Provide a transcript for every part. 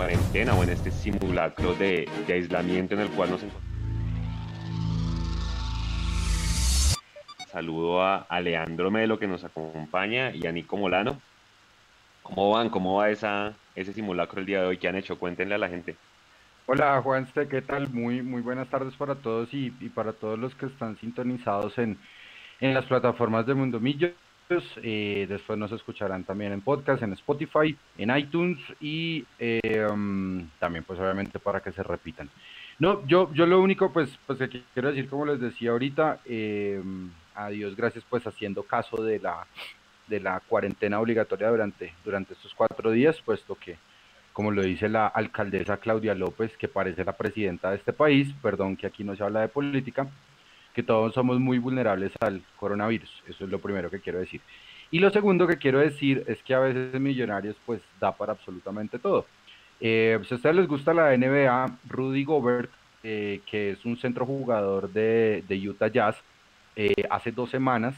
cuarentena o en este simulacro de, aislamiento en el cual nos encontramos. Saludo a, a Leandro Melo que nos acompaña y a Nico Molano. ¿Cómo van? ¿Cómo va esa, ese simulacro el día de hoy? ¿Qué han hecho? Cuéntenle a la gente. Hola Juanste, ¿qué tal? Muy, muy buenas tardes para todos y, para todos los que están sintonizados en, en las plataformas de Mundo Millos. Eh, después nos escucharán también en podcast, en Spotify, en iTunes y eh, um, también pues obviamente para que se repitan. No, yo, yo lo único pues, pues que quiero decir, como les decía ahorita, eh, adiós, gracias pues haciendo caso de la, de la cuarentena obligatoria durante, durante estos cuatro días, puesto que, como lo dice la alcaldesa Claudia López, que parece la presidenta de este país, perdón que aquí no se habla de política, que todos somos muy vulnerables al coronavirus. Eso es lo primero que quiero decir. Y lo segundo que quiero decir es que a veces Millonarios pues da para absolutamente todo. Eh, si a ustedes les gusta la NBA, Rudy Gobert, eh, que es un centro jugador de, Utah Jazz, eh, hace dos semanas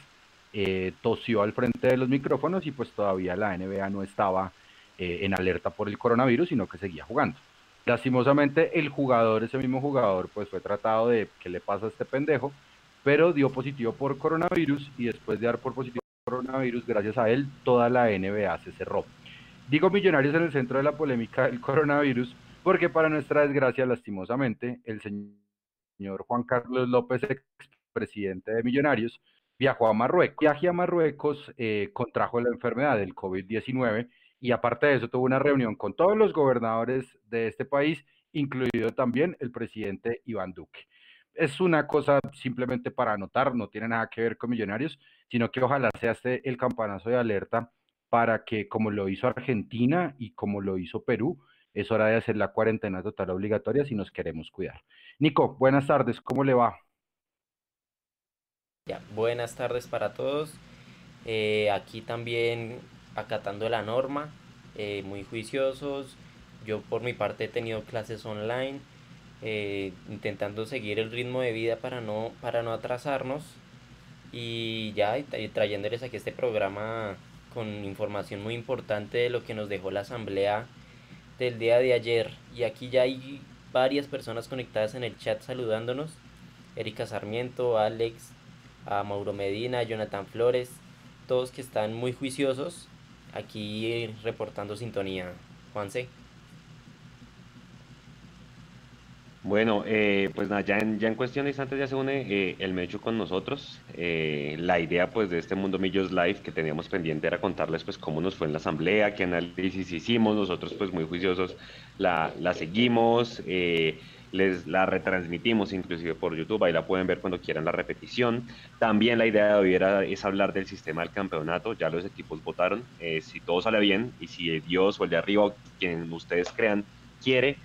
eh, tosió al frente de los micrófonos y pues todavía la NBA no estaba eh, en alerta por el coronavirus, sino que seguía jugando. Lastimosamente el jugador, ese mismo jugador, pues fue tratado de qué le pasa a este pendejo, pero dio positivo por coronavirus y después de dar por positivo por coronavirus, gracias a él, toda la NBA se cerró. Digo millonarios en el centro de la polémica del coronavirus, porque para nuestra desgracia, lastimosamente, el señor Juan Carlos López, expresidente de Millonarios, viajó a Marruecos. Viaje a Marruecos eh, contrajo la enfermedad del COVID-19 y aparte de eso tuvo una reunión con todos los gobernadores de este país, incluido también el presidente Iván Duque. Es una cosa simplemente para anotar, no tiene nada que ver con millonarios, sino que ojalá sea este el campanazo de alerta para que, como lo hizo Argentina y como lo hizo Perú, es hora de hacer la cuarentena total obligatoria si nos queremos cuidar. Nico, buenas tardes, ¿cómo le va? Ya, buenas tardes para todos. Eh, aquí también acatando la norma, eh, muy juiciosos. Yo por mi parte he tenido clases online, eh, intentando seguir el ritmo de vida para no, para no atrasarnos. Y ya trayéndoles aquí este programa con información muy importante de lo que nos dejó la asamblea del día de ayer. Y aquí ya hay varias personas conectadas en el chat saludándonos. Erika Sarmiento, Alex, a Mauro Medina, Jonathan Flores, todos que están muy juiciosos aquí reportando sintonía. Juanse. Bueno, eh, pues nada, ya en, ya en cuestión de instantes ya se une eh, el Mechu con nosotros. Eh, la idea pues de este Mundo Millos Live que teníamos pendiente era contarles pues cómo nos fue en la asamblea, qué análisis hicimos, nosotros pues muy juiciosos la, la seguimos, eh, les la retransmitimos inclusive por YouTube, ahí la pueden ver cuando quieran la repetición. También la idea de hoy era, es hablar del sistema del campeonato, ya los equipos votaron, eh, si todo sale bien y si Dios o el de arriba, quien ustedes crean, quiere,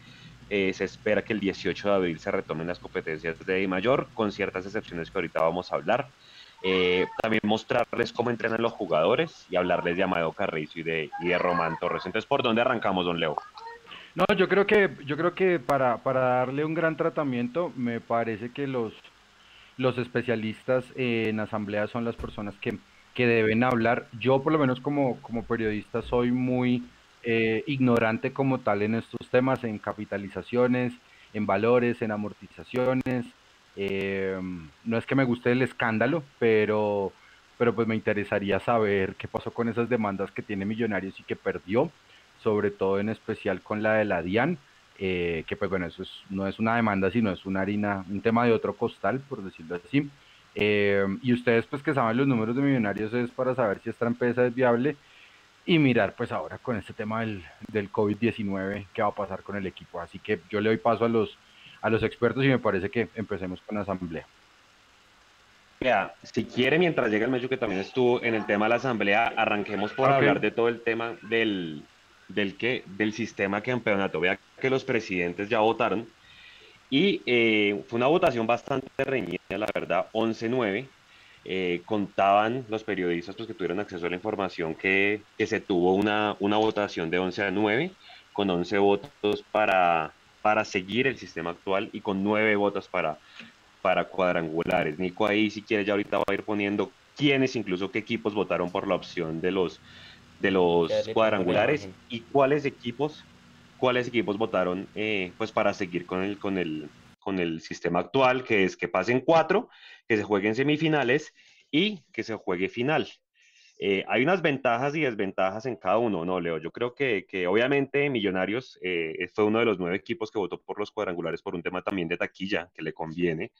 eh, se espera que el 18 de abril se retomen las competencias de mayor, con ciertas excepciones que ahorita vamos a hablar. Eh, también mostrarles cómo entrenan los jugadores y hablarles de Amado Carrizo y de, y de Román Torres. Entonces, ¿por dónde arrancamos, don Leo? No, yo creo que, yo creo que para, para darle un gran tratamiento, me parece que los, los especialistas en asamblea son las personas que, que deben hablar. Yo, por lo menos como, como periodista, soy muy eh, ignorante como tal en estos temas, en capitalizaciones, en valores, en amortizaciones. Eh, no es que me guste el escándalo, pero, pero pues me interesaría saber qué pasó con esas demandas que tiene Millonarios y que perdió sobre todo en especial con la de la DIAN, eh, que pues bueno, eso es, no es una demanda, sino es una harina, un tema de otro costal, por decirlo así. Eh, y ustedes pues que saben los números de millonarios es para saber si esta empresa es viable y mirar pues ahora con este tema del, del COVID-19 qué va a pasar con el equipo. Así que yo le doy paso a los, a los expertos y me parece que empecemos con la asamblea. Mira, si quiere, mientras llega el medio que también estuvo en el tema de la asamblea, arranquemos por hablar de todo el tema del, del, que, del sistema campeonato. Vea que los presidentes ya votaron y eh, fue una votación bastante reñida, la verdad, 11-9. Eh, contaban los periodistas pues, que tuvieron acceso a la información que, que se tuvo una, una votación de 11 a 9, con 11 votos para, para seguir el sistema actual y con 9 votos para, para cuadrangulares. Nico ahí si quiere ya ahorita va a ir poniendo quiénes, incluso qué equipos votaron por la opción de los, de los cuadrangulares y cuáles equipos cuáles equipos votaron eh, pues para seguir con el, con, el, con el sistema actual, que es que pasen cuatro, que se jueguen semifinales y que se juegue final. Eh, hay unas ventajas y desventajas en cada uno, ¿no, Leo? Yo creo que, que obviamente Millonarios eh, fue uno de los nueve equipos que votó por los cuadrangulares por un tema también de taquilla, que le conviene.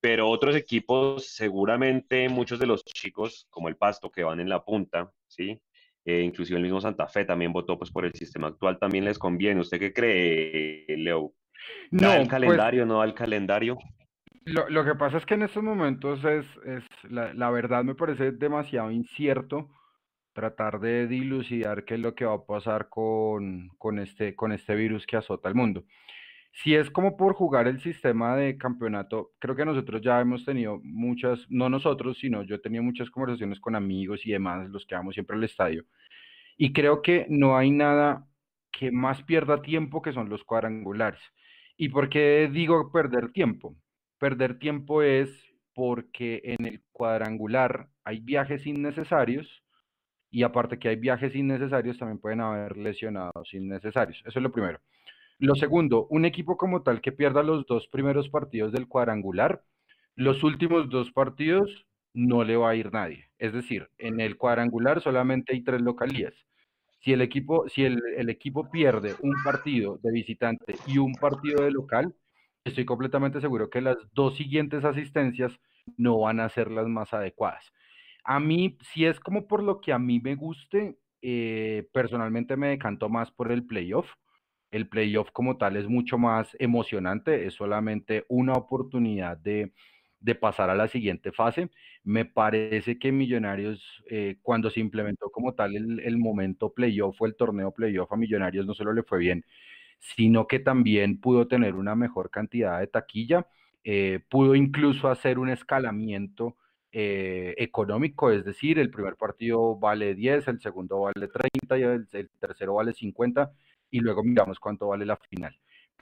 Pero otros equipos, seguramente muchos de los chicos, como el Pasto, que van en la punta, ¿sí? Eh, inclusive el mismo Santa Fe también votó pues, por el sistema actual, también les conviene. ¿Usted qué cree, Leo? ¿Da no, el pues calendario, no al calendario? Lo, lo, que pasa es que en estos momentos es, es la, la, verdad me parece demasiado incierto tratar de dilucidar qué es lo que va a pasar con, con, este, con este virus que azota el mundo. Si es como por jugar el sistema de campeonato, creo que nosotros ya hemos tenido muchas, no nosotros, sino yo he tenido muchas conversaciones con amigos y demás, los que vamos siempre al estadio. Y creo que no hay nada que más pierda tiempo que son los cuadrangulares. ¿Y por qué digo perder tiempo? Perder tiempo es porque en el cuadrangular hay viajes innecesarios y aparte que hay viajes innecesarios, también pueden haber lesionados innecesarios. Eso es lo primero. Lo segundo, un equipo como tal que pierda los dos primeros partidos del cuadrangular, los últimos dos partidos no le va a ir nadie. Es decir, en el cuadrangular solamente hay tres localías. Si el equipo, si el, equipo pierde un partido de visitante y un partido de local, estoy completamente seguro que las dos siguientes asistencias no van a ser las más adecuadas. A mí, si es como por lo que a mí me guste, eh, personalmente me decanto más por el playoff. El playoff como tal es mucho más emocionante, es solamente una oportunidad de, de pasar a la siguiente fase. Me parece que Millonarios, eh, cuando se implementó como tal el, momento playoff o el torneo playoff a Millonarios, no solo le fue bien, sino que también pudo tener una mejor cantidad de taquilla, eh, pudo incluso hacer un escalamiento eh, económico, es decir, el primer partido vale 10, el segundo vale 30 y el, el, tercero vale 50 y luego miramos cuánto vale la final.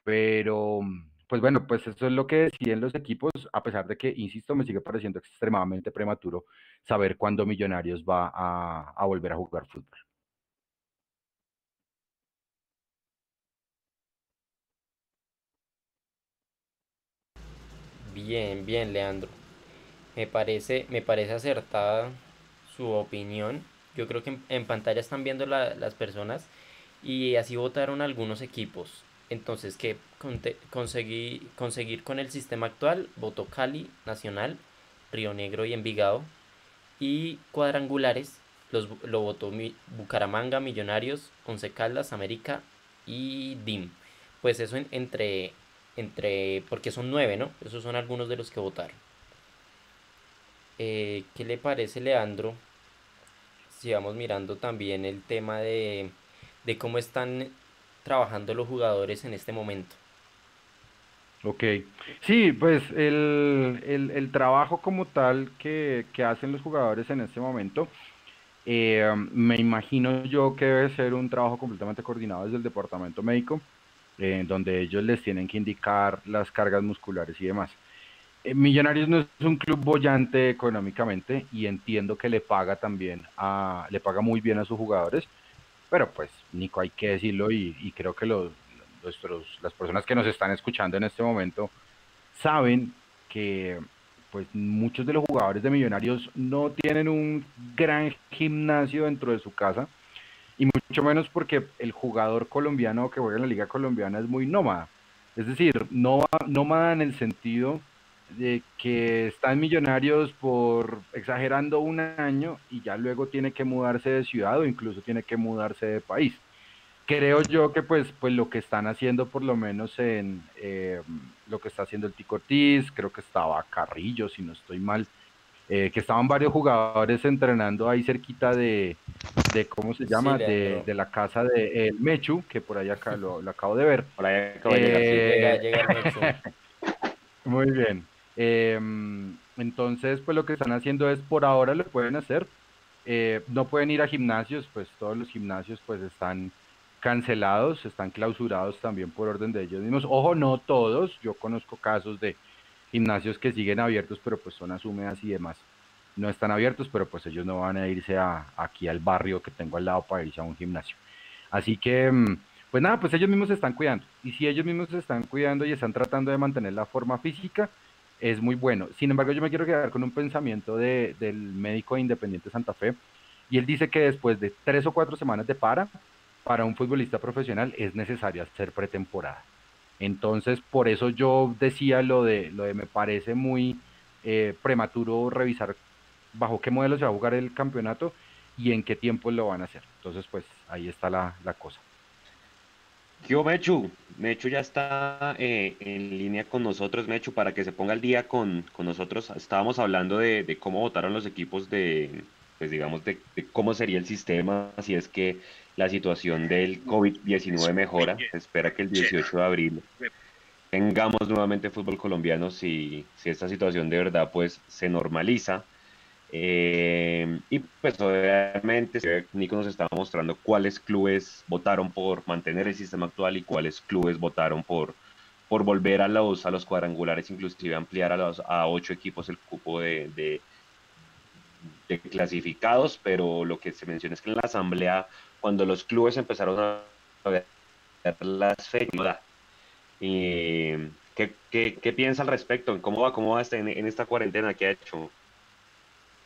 Pero, pues bueno, pues eso es lo que deciden los equipos, a pesar de que, insisto, me sigue pareciendo extremadamente prematuro saber cuándo Millonarios va a, volver a jugar fútbol. Bien, bien, Leandro. Me parece, me parece acertada su opinión. Yo creo que en, pantalla están viendo la, las personas y así votaron algunos equipos. Entonces, que conseguí, conseguir con el sistema actual, votó Cali, Nacional, Río Negro y Envigado. Y cuadrangulares, los, lo votó Bucaramanga, Millonarios, Once Caldas, América y DIM. Pues eso en, entre, entre, porque son nueve, ¿no? Esos son algunos de los que votaron. Eh, ¿Qué le parece, Leandro? Si vamos mirando también el tema de, de cómo están trabajando los jugadores en este momento. Ok, sí, pues el, el, el trabajo como tal que, que, hacen los jugadores en este momento, eh, me imagino yo que debe ser un trabajo completamente coordinado desde el departamento médico eh, donde ellos les tienen que indicar las cargas musculares y demás. Eh, Millonarios no es un club bollante económicamente y entiendo que le paga también a, le paga muy bien a sus jugadores, pero pues Nico hay que decirlo y, y creo que los, nuestros, las personas que nos están escuchando en este momento saben que pues muchos de los jugadores de Millonarios no tienen un gran gimnasio dentro de su casa y mucho menos porque el jugador colombiano que juega en la liga colombiana es muy nómada. Es decir, no, nómada en el sentido de que está en Millonarios por exagerando un año y ya luego tiene que mudarse de ciudad o incluso tiene que mudarse de país. Creo yo que pues, pues lo que están haciendo por lo menos en eh, lo que está haciendo el Tico Ortiz, creo que estaba Carrillo, si no estoy mal, eh, que estaban varios jugadores entrenando ahí cerquita de, de ¿cómo se llama? Sí, de, de, la casa de el Mechu, que por ahí acá lo, lo acabo de ver. Por ahí acabo de llega, llega el Mechu. Muy bien. Eh, entonces, pues lo que están haciendo es, por ahora lo pueden hacer. Eh, no pueden ir a gimnasios, pues todos los gimnasios pues están cancelados, están clausurados también por orden de ellos mismos. Ojo, no todos, yo conozco casos de gimnasios que siguen abiertos, pero pues zonas húmedas y demás no están abiertos, pero pues ellos no van a irse a, aquí al barrio que tengo al lado para irse a un gimnasio. Así que, mm, Pues nada, pues ellos mismos se están cuidando. Y si ellos mismos se están cuidando y están tratando de mantener la forma física, es muy bueno. Sin embargo, yo me quiero quedar con un pensamiento de, del médico de Independiente Santa Fe. Y él dice que después de tres o cuatro semanas de para, para un futbolista profesional es necesario hacer pretemporada. Entonces, por eso yo decía lo de, lo de me parece muy eh, prematuro revisar bajo qué modelo se va a jugar el campeonato y en qué tiempo lo van a hacer. Entonces, pues ahí está la, la cosa. Yo, Mechu, Mechu ya está eh, en línea con nosotros, Mechu, para que se ponga al día con, con nosotros. Estábamos hablando de, de, cómo votaron los equipos de, pues digamos, de, de, cómo sería el sistema si es que la situación del COVID-19 mejora. Se espera que el 18 de abril tengamos nuevamente fútbol colombiano si, si esta situación de verdad pues se normaliza. Eh, y pues obviamente Nico nos estaba mostrando cuáles clubes votaron por mantener el sistema actual y cuáles clubes votaron por, por volver a los, a los cuadrangulares, inclusive ampliar a, los, a ocho equipos el cupo de, de, clasificados, pero lo que se menciona es que en la asamblea, cuando los clubes empezaron a ver las fechas, y ¿qué, qué, ¿qué, piensa al respecto? ¿Cómo va, cómo va este, en, en esta cuarentena que ha hecho?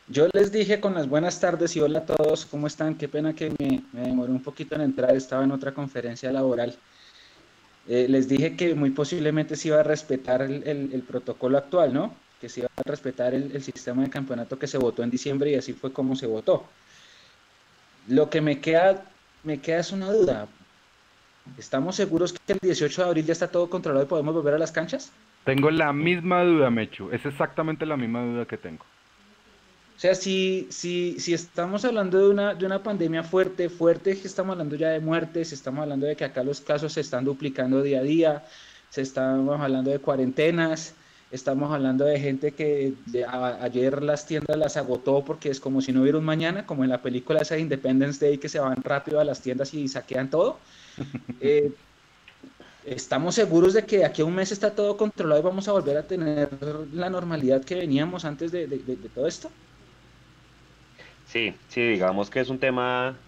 Yo les dije con las buenas tardes y hola a todos, ¿cómo están? Qué pena que me, me demoré un poquito en entrar, estaba en otra conferencia laboral. Eh, les dije que muy posiblemente se iba a respetar el, protocolo actual, ¿no? Que se iba a respetar el, el sistema de campeonato que se votó en diciembre y así fue como se votó. Lo que me queda, me queda es una duda. ¿Estamos seguros que el 18 de abril ya está todo controlado y podemos volver a las canchas? Tengo la misma duda, Mechu. Es exactamente la misma duda que tengo. O sea, si, si, si estamos hablando de una, de una pandemia fuerte, fuerte, que estamos hablando ya de muertes, estamos hablando de que acá los casos se están duplicando día a día, se estamos hablando de cuarentenas, estamos hablando de gente que de, a, ayer las tiendas las agotó porque es como si no hubiera un mañana, como en la película esa de Independence Day que se van rápido a las tiendas y saquean todo. Eh, ¿Estamos seguros de que aquí a un mes está todo controlado y vamos a volver a tener la normalidad que veníamos antes de, de, de todo esto? Sí, sí, digamos que es un tema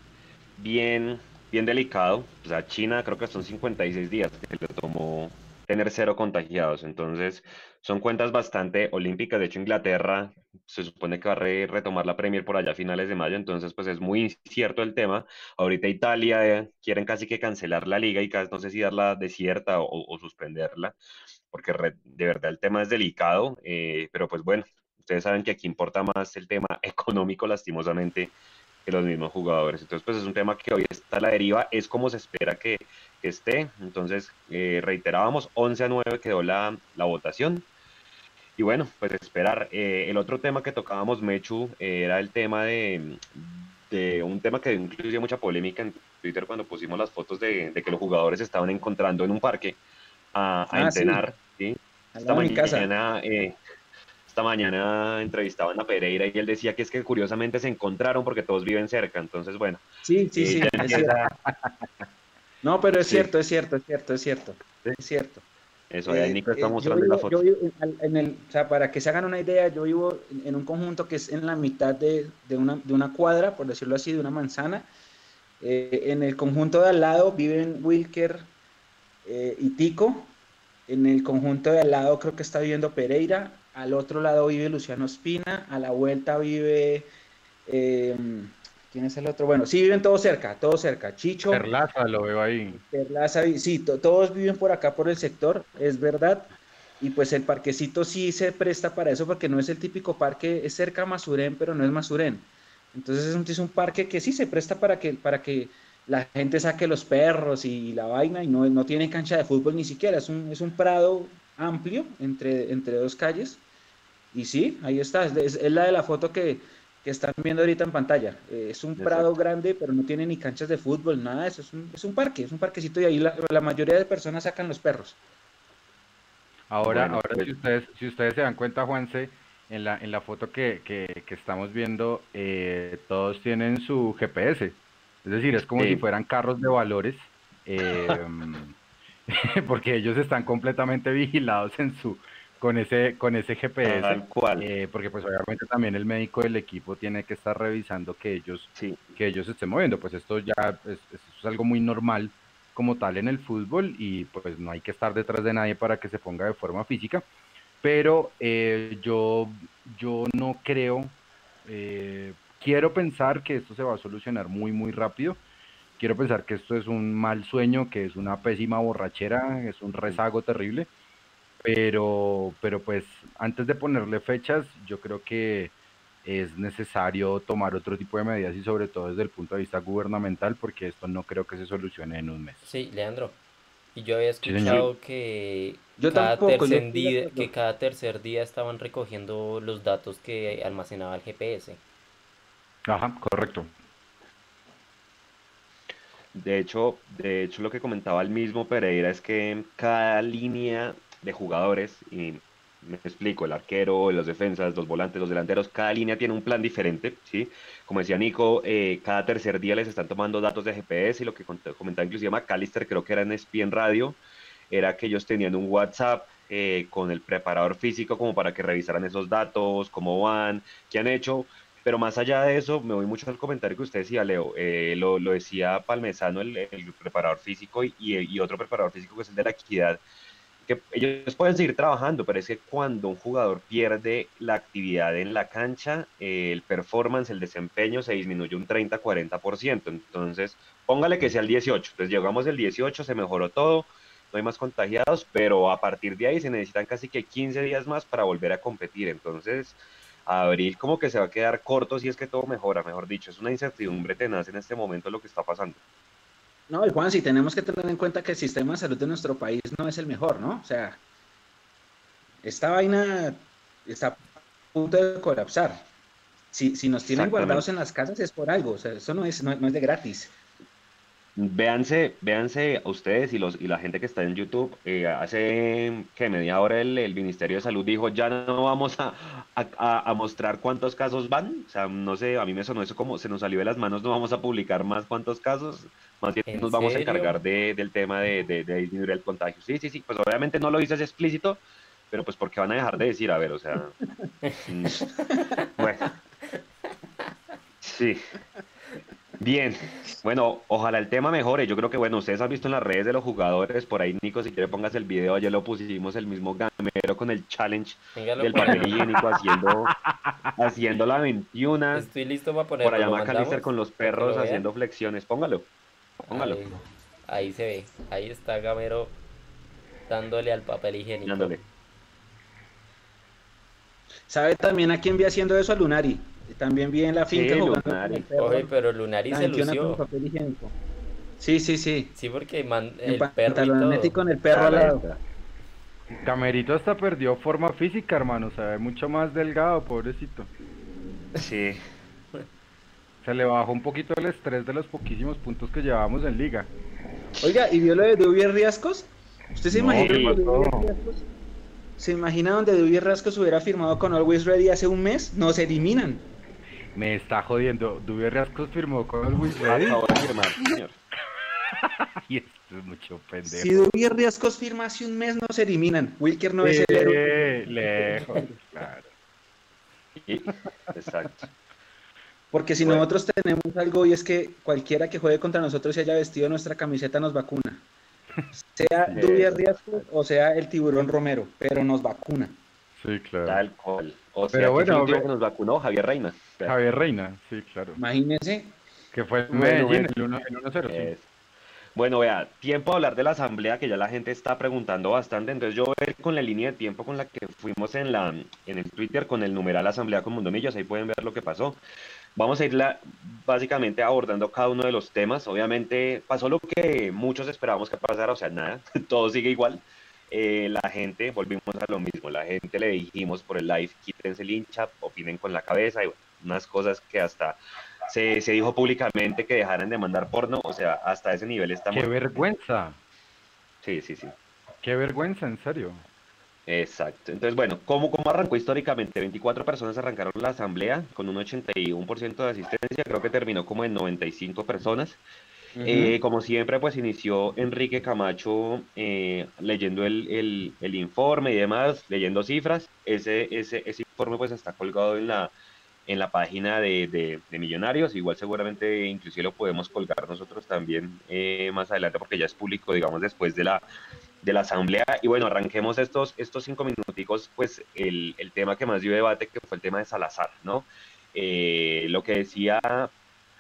bien, bien delicado. O sea, China creo que son 56 días que le tomó tener cero contagiados. Entonces, son cuentas bastante olímpicas. De hecho, Inglaterra se supone que va a re retomar la Premier por allá a finales de mayo. Entonces, pues es muy incierto el tema. Ahorita Italia eh, quieren casi que cancelar la liga y casi no sé si darla desierta o, o suspenderla, porque de verdad el tema es delicado. Eh, pero pues bueno, ustedes saben que aquí importa más el tema económico, lastimosamente, que los mismos jugadores. Entonces, pues es un tema que hoy está a la deriva, es como se espera que, que esté. Entonces, eh, reiterábamos, 11 a 9 quedó la, la votación. Y bueno, pues esperar. Eh, el otro tema que tocábamos, Mechu, eh, era el tema de, de, un tema que incluye mucha polémica en Twitter cuando pusimos las fotos de, de que los jugadores estaban encontrando en un parque a, a ah, entrenar. Sí. ¿sí? Esta mañana, eh, esta mañana entrevistaban a Pereira y él decía que es que curiosamente se encontraron porque todos viven cerca, entonces bueno. Sí, sí, sí. Es no, pero es sí. cierto, es cierto, es cierto, es cierto, ¿Sí? es cierto. Eso, ahí eh, Nico está mostrando vivo, la foto. Yo vivo en el, o sea, para que se hagan una idea, yo vivo en un conjunto que es en la mitad de, de, una, de una cuadra, por decirlo así, de una manzana. Eh, en el conjunto de al lado viven Wilker eh, y Tico. En el conjunto de al lado creo que está viviendo Pereira. Al otro lado vive Luciano Espina. A la vuelta vive... Eh, ¿Quién es el otro? Bueno, sí viven todos cerca, todos cerca. Chicho. Perlaza lo veo ahí. Perlaza, sí, to todos viven por acá por el sector, es verdad. Y pues el parquecito sí se presta para eso porque no es el típico parque, es cerca a Masurén, pero no es Masurén. Entonces es un, es un parque que sí se presta para que, para que la gente saque los perros y la vaina y no, no tiene cancha de fútbol ni siquiera, es un, es un prado amplio entre, entre dos calles. Y sí, ahí está, es, es la de la foto que, que están viendo ahorita en pantalla. Eh, es un Exacto. prado grande, pero no tiene ni canchas de fútbol, nada de eso. Es un, es un parque, es un parquecito y ahí la, la, mayoría de personas sacan los perros. Ahora, bueno, ahora pues... si, ustedes, si ustedes se dan cuenta, Juanse, en la, en la foto que, que, que estamos viendo, eh, todos tienen su GPS. Es decir, es como sí. si fueran carros de valores, eh, porque ellos están completamente vigilados en su, con ese con ese GPS cual. Eh, porque pues obviamente también el médico del equipo tiene que estar revisando que ellos sí. que ellos estén moviendo pues esto ya es, es algo muy normal como tal en el fútbol y pues no hay que estar detrás de nadie para que se ponga de forma física, pero eh, yo, yo no creo, eh, quiero pensar que esto se va a solucionar muy, muy rápido. Quiero pensar que esto es un mal sueño, que es una pésima borrachera, es un rezago terrible, pero, pero pues antes de ponerle fechas, yo creo que es necesario tomar otro tipo de medidas y sobre todo desde el punto de vista gubernamental porque esto no creo que se solucione en un mes. Sí, Leandro. Y yo había escuchado que, cada tercer día, que cada tercer día estaban recogiendo los datos que almacenaba el GPS. Ajá, correcto. De hecho, de hecho lo que comentaba el mismo Pereira es que cada línea de jugadores, y me explico, el arquero, los defensas, los volantes, los delanteros, cada línea tiene un plan diferente, ¿sí? Como decía Nico, eh, cada tercer día les están tomando datos de GPS y lo que comentaba inclusive McAllister, creo que era en ESPN Radio, era que ellos tenían un WhatsApp eh, con el preparador físico como para que revisaran esos datos, cómo van, qué han hecho, pero más allá de eso, me voy mucho al comentario que usted decía, Leo, eh, lo, decía Palmesano, el, preparador físico, y, y, otro preparador físico que es el de la equidad, que ellos pueden seguir trabajando, pero es que cuando un jugador pierde la actividad en la cancha, el performance, el desempeño se disminuye un 30-40%. Entonces, póngale que sea el 18. Entonces, llegamos el 18, se mejoró todo, no hay más contagiados, pero a partir de ahí se necesitan casi que 15 días más para volver a competir. Entonces, abril como que se va a quedar corto si es que todo mejora, mejor dicho. Es una incertidumbre tenaz en este momento lo que está pasando. No, y Juan, si tenemos que tener en cuenta que el sistema de salud de nuestro país no es el mejor, ¿no? O sea, esta vaina está a punto de colapsar. Si, si nos tienen guardados en las casas es por algo, o sea, eso no es, no, es de gratis. Véanse, véanse a ustedes y, los, y la gente que está en YouTube. Eh, hace que media hora el, el, Ministerio de Salud dijo, ya no vamos a, a, a, mostrar cuántos casos van. O sea, no sé, a mí me sonó eso como se nos salió de las manos, no vamos a publicar más cuántos casos. Más bien nos vamos a encargar de, del tema de, de, disminuir el contagio. Sí, sí, sí, pues obviamente no lo dices explícito, pero pues porque van a dejar de decir, a ver, o sea... Mm, bueno. Sí. Bien, bueno, ojalá el tema mejore. Yo creo que, bueno, ustedes han visto en las redes de los jugadores, por ahí, Nico, si quiere pongas el video, ayer lo pusimos el mismo gamero con el challenge del papel higiénico haciendo, haciendo la 21. Estoy listo para ponerlo. Por allá McAllister con los perros haciendo flexiones. Póngalo. Póngalo. Ahí, se ve. Ahí está Gamero dándole al papel higiénico. Dándole. ¿Sabe también a quién vi haciendo eso? A Lunari. También vi en la finca sí, jugando Lunari. Oye, pero Lunari se lució. Papel higiénico. Sí, sí, sí. Sí, porque man, el perro y con el perro al lado. Camerito hasta perdió forma física, hermano. Se ve mucho más delgado, pobrecito. Sí. Se le bajó un poquito el estrés de los poquísimos puntos que llevamos en liga. Oiga, ¿y vio lo de Dubier Riascos? ¿Usted se imagina ¿Se imagina donde Dubier Riascos hubiera firmado con Always Ready hace un mes? No se eliminan. Me está jodiendo. Dubier Riascos firmó con Always Ready. y esto es mucho pendejo. Si Dubier Riascos firma hace un mes, no se eliminan. Wilker no es el héroe. Lejos, claro. exacto. Porque si nosotros tenemos algo y es que cualquiera que juegue contra nosotros y haya vestido nuestra camiseta nos vacuna. Sea Dubier Riasco o sea el tiburón Romero, pero nos vacuna. Sí, claro. Tal cual. O sea, pero bueno, que nos vacunó Javier Reina. Javier Reina, sí, claro. Imagínense. Que fue en Medellín, el 1-0. Bueno, vea, tiempo a hablar de la asamblea que ya la gente está preguntando bastante. Entonces yo voy con la línea de tiempo con la que fuimos en la en el Twitter con el numeral Asamblea con Mundo Millos. Ahí pueden ver lo que pasó. Vamos a ir básicamente abordando cada uno de los temas. Obviamente pasó lo que muchos esperábamos que pasara, o sea, nada, todo sigue igual. Eh, la gente, volvimos a lo mismo, la gente le dijimos por el live, quítense el hincha, opinen con la cabeza y unas cosas que hasta se, se, dijo públicamente que dejaran de mandar porno, o sea, hasta ese nivel estamos. ¡Qué vergüenza! Sí, sí, sí. ¡Qué vergüenza, en serio! Exacto. Entonces, bueno, ¿cómo, ¿cómo arrancó históricamente? 24 personas arrancaron la asamblea con un 81% de asistencia, creo que terminó como en 95 personas. Eh, como siempre, pues inició Enrique Camacho eh, leyendo el, informe y demás, leyendo cifras. Ese, ese, ese informe pues está colgado en la, en la página de, Millonarios. Igual seguramente inclusive lo podemos colgar nosotros también eh, más adelante porque ya es público, digamos, después de la, de la asamblea. Y bueno, arranquemos estos, estos cinco minuticos, pues el, tema que más dio debate, que fue el tema de Salazar, ¿no? Eh, lo que decía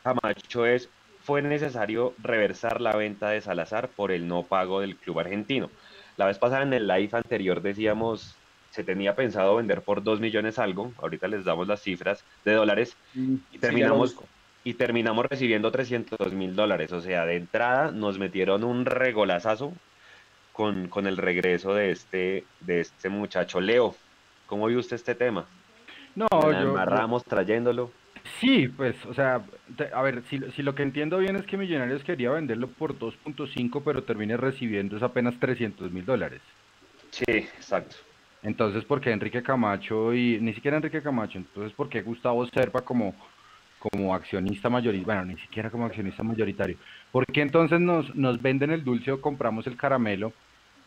Camacho es, fue necesario reversar la venta de Salazar por el no pago del club argentino. La vez pasada en el live anterior decíamos se tenía pensado vender por 2 millones algo, ahorita les damos las cifras de dólares, mm, y terminamos, y terminamos recibiendo 300 mil dólares. O sea, de entrada nos metieron un regolazazo con, con, el regreso de este, de este muchacho. Leo, ¿cómo vio usted este tema? No, yo... Amarramos trayéndolo. Sí, pues, o sea, a ver, si, si, lo que entiendo bien es que Millonarios quería venderlo por 2.5, pero termine recibiendo es apenas 300 mil dólares. Sí, exacto. Entonces, ¿por qué Enrique Camacho y ni siquiera Enrique Camacho? Entonces, ¿por qué Gustavo Serpa como, como accionista mayoritario? Bueno, ni siquiera como accionista mayoritario. ¿Por qué entonces nos, nos venden el dulce o compramos el caramelo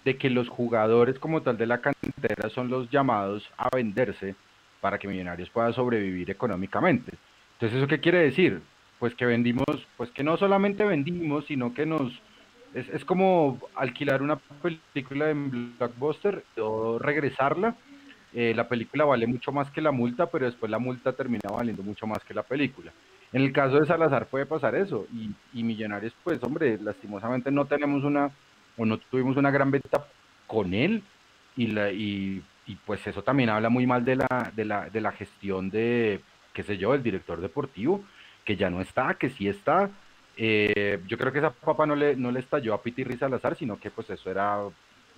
de que los jugadores como tal de la cantera son los llamados a venderse para que Millonarios pueda sobrevivir económicamente? Entonces, ¿eso qué quiere decir? Pues que vendimos, pues que no solamente vendimos, sino que nos es, es como alquilar una película en Blockbuster o regresarla. Eh, la película vale mucho más que la multa, pero después la multa termina valiendo mucho más que la película. En el caso de Salazar puede pasar eso. Y, y Millonarios, pues, hombre, lastimosamente no tenemos una, o no tuvimos una gran venta con él. Y, la, y, y pues eso también habla muy mal de la, de la, de la gestión de, qué sé yo, el director deportivo, que ya no está, que sí está, eh, yo creo que esa papa no le, no le estalló a Piti Salazar, sino que pues eso era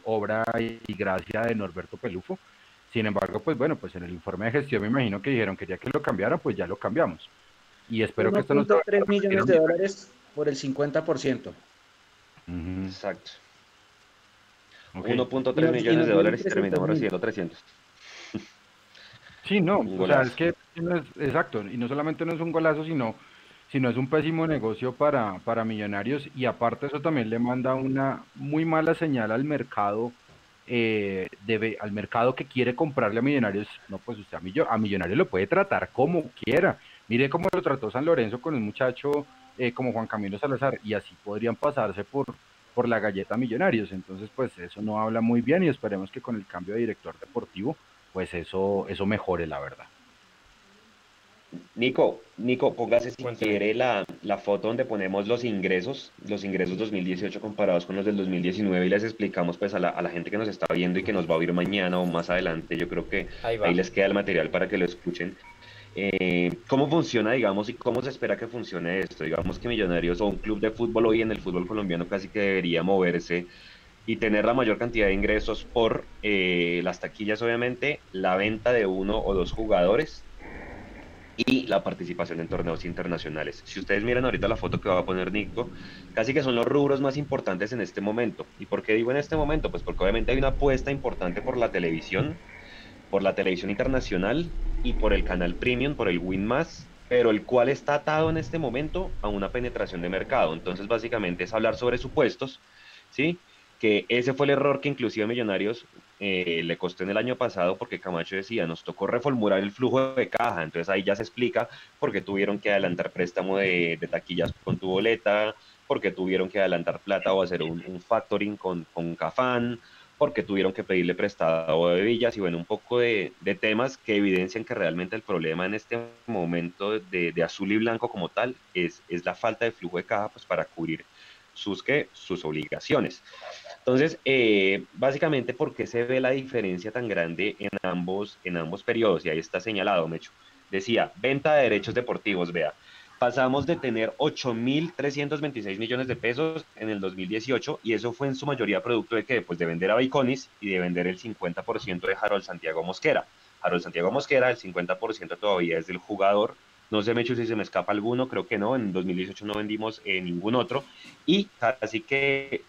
obra y gracia de Norberto Pelufo. Sin embargo, pues bueno, pues en el informe de gestión me imagino que dijeron que ya que lo cambiaran, pues ya lo cambiamos. Y espero que esto no... 3 millones de dólares por el 50%. Exacto. 1.3 millones de dólares y terminamos recibiendo 300. Sí, no, o sea, es que, exacto, y no solamente no es un golazo, sino sino es un pésimo negocio para, para Millonarios y aparte eso también le manda una muy mala señal al mercado, eh, debe, al mercado que quiere comprarle a Millonarios, no pues usted a, Millonarios lo puede tratar como quiera, mire cómo lo trató San Lorenzo con un muchacho eh, como Juan Camilo Salazar y así podrían pasarse por, por la galleta Millonarios, entonces pues eso no habla muy bien y esperemos que con el cambio de director deportivo pues eso, eso mejore la verdad. Nico, Nico, póngase si quiere la, foto donde ponemos los ingresos, los ingresos 2018 comparados con los del 2019 y les explicamos pues a la, a la gente que nos está viendo y que nos va a oír mañana o más adelante, yo creo que ahí, les queda el material para que lo escuchen. Eh, ¿Cómo funciona, digamos, y cómo se espera que funcione esto? Digamos que Millonarios o un club de fútbol hoy en el fútbol colombiano casi que debería moverse y tener la mayor cantidad de ingresos por eh, las taquillas, obviamente, la venta de uno o dos jugadores y la participación en torneos internacionales. Si ustedes miran ahorita la foto que va a poner Nico, casi que son los rubros más importantes en este momento. ¿Y por qué digo en este momento? Pues porque obviamente hay una apuesta importante por la televisión, por la televisión internacional y por el canal premium, por el Win Más, pero el cual está atado en este momento a una penetración de mercado. Entonces básicamente es hablar sobre supuestos, ¿sí? que ese fue el error que inclusive Millonarios eh, le costó en el año pasado porque Camacho decía, nos tocó reformular el flujo de caja, entonces ahí ya se explica por qué tuvieron que adelantar préstamo de, taquillas con tu boleta, porque tuvieron que adelantar plata o hacer un, factoring con, con Cafán, porque tuvieron que pedirle prestado de villas y bueno, un poco de, temas que evidencian que realmente el problema en este momento de, azul y blanco como tal es, es la falta de flujo de caja pues para cubrir sus, ¿qué? sus obligaciones. Entonces, eh, básicamente, ¿por qué se ve la diferencia tan grande en ambos, en ambos periodos? Y ahí está señalado, Mecho. Decía, venta de derechos deportivos, vea. Pasamos de tener 8.326 millones de pesos en el 2018 y eso fue en su mayoría producto de que, pues de vender a Baiconis y de vender el 50% de Harold Santiago Mosquera. Harold Santiago Mosquera, el 50% todavía es del jugador, no sé, Mecho, si se me escapa alguno, creo que no. En 2018 no vendimos eh, ningún otro. Y así que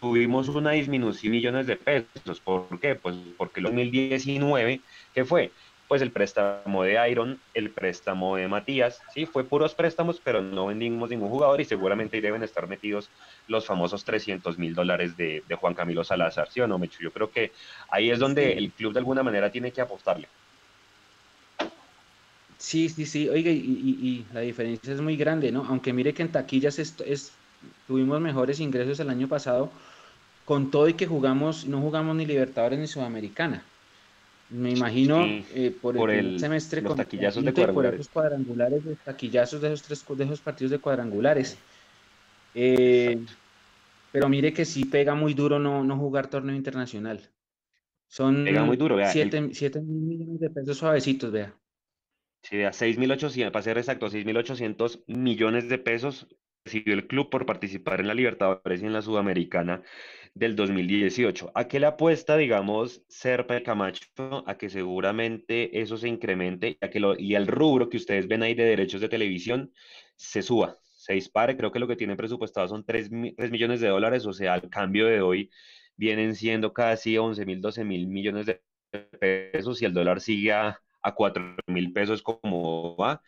tuvimos una disminución de millones de pesos. ¿Por qué? Pues porque el 2019, ¿qué fue? Pues el préstamo de Iron, el préstamo de Matías, sí, fue puros préstamos, pero no vendimos ningún jugador y seguramente ahí deben estar metidos los famosos 300 mil dólares de, Juan Camilo Salazar, ¿sí o no, Mecho? Yo creo que ahí es donde el club de alguna manera tiene que apostarle. Sí, sí, sí. Oiga, y, y, la diferencia es muy grande, ¿no? Aunque mire que en taquillas es, tuvimos mejores ingresos el año pasado, con todo y que jugamos, no jugamos ni Libertadores ni Sudamericana. Me imagino eh, por, el, semestre con taquillazos de cuadrangulares. por esos cuadrangulares, de taquillazos de esos tres de esos partidos de cuadrangulares. Eh, pero mire que sí pega muy duro no, no jugar torneo internacional. Son pega muy duro, vea. 7 mil millones de pesos suavecitos, vea. Sí, vea, 6.800, para ser exacto, 6.800 millones de pesos recibió el club por participar en la Libertadores y en la Sudamericana del 2018. ¿A qué le apuesta, digamos, Serpa y Camacho? A que seguramente eso se incremente a que lo, y el rubro que ustedes ven ahí de derechos de televisión se suba, se dispare. Creo que lo que tienen presupuestado son 3, millones de dólares, o sea, al cambio de hoy vienen siendo casi 11 mil, 12 mil millones de pesos y el dólar sigue a a cuatro mil pesos como va.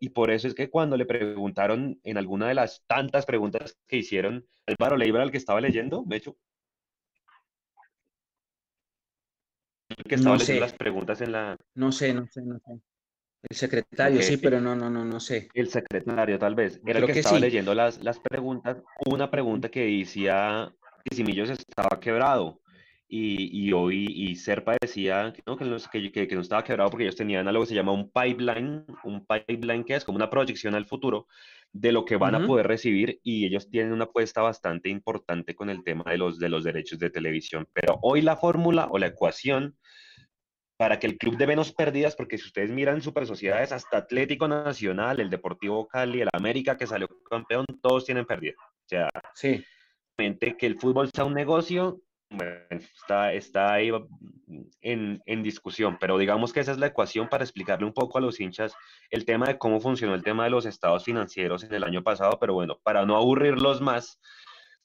y por eso es que cuando le preguntaron en alguna de las tantas preguntas que hicieron, Álvaro Leiber, al que estaba leyendo, de hecho, que estaba no leyendo las preguntas en la... No sé, no sé, no sé. El secretario, sí, pero no, no, no, no sé. El secretario, tal vez. Era el que, estaba leyendo las, las preguntas. Una pregunta que decía que si Millos estaba quebrado y, hoy y Serpa decía que no, que, que, que, no estaba quebrado porque ellos tenían algo que se llama un pipeline, un pipeline que es como una proyección al futuro de lo que van a poder recibir y ellos tienen una apuesta bastante importante con el tema de los, de los derechos de televisión. Pero hoy la fórmula o la ecuación para que el club de menos pérdidas, porque si ustedes miran super sociedades, hasta Atlético Nacional, el Deportivo Cali, el América que salió campeón, todos tienen pérdida. O sea, sí. que el fútbol sea un negocio, está, está ahí en, en, discusión, pero digamos que esa es la ecuación para explicarle un poco a los hinchas el tema de cómo funcionó el tema de los estados financieros en el año pasado, pero bueno, para no aburrirlos más,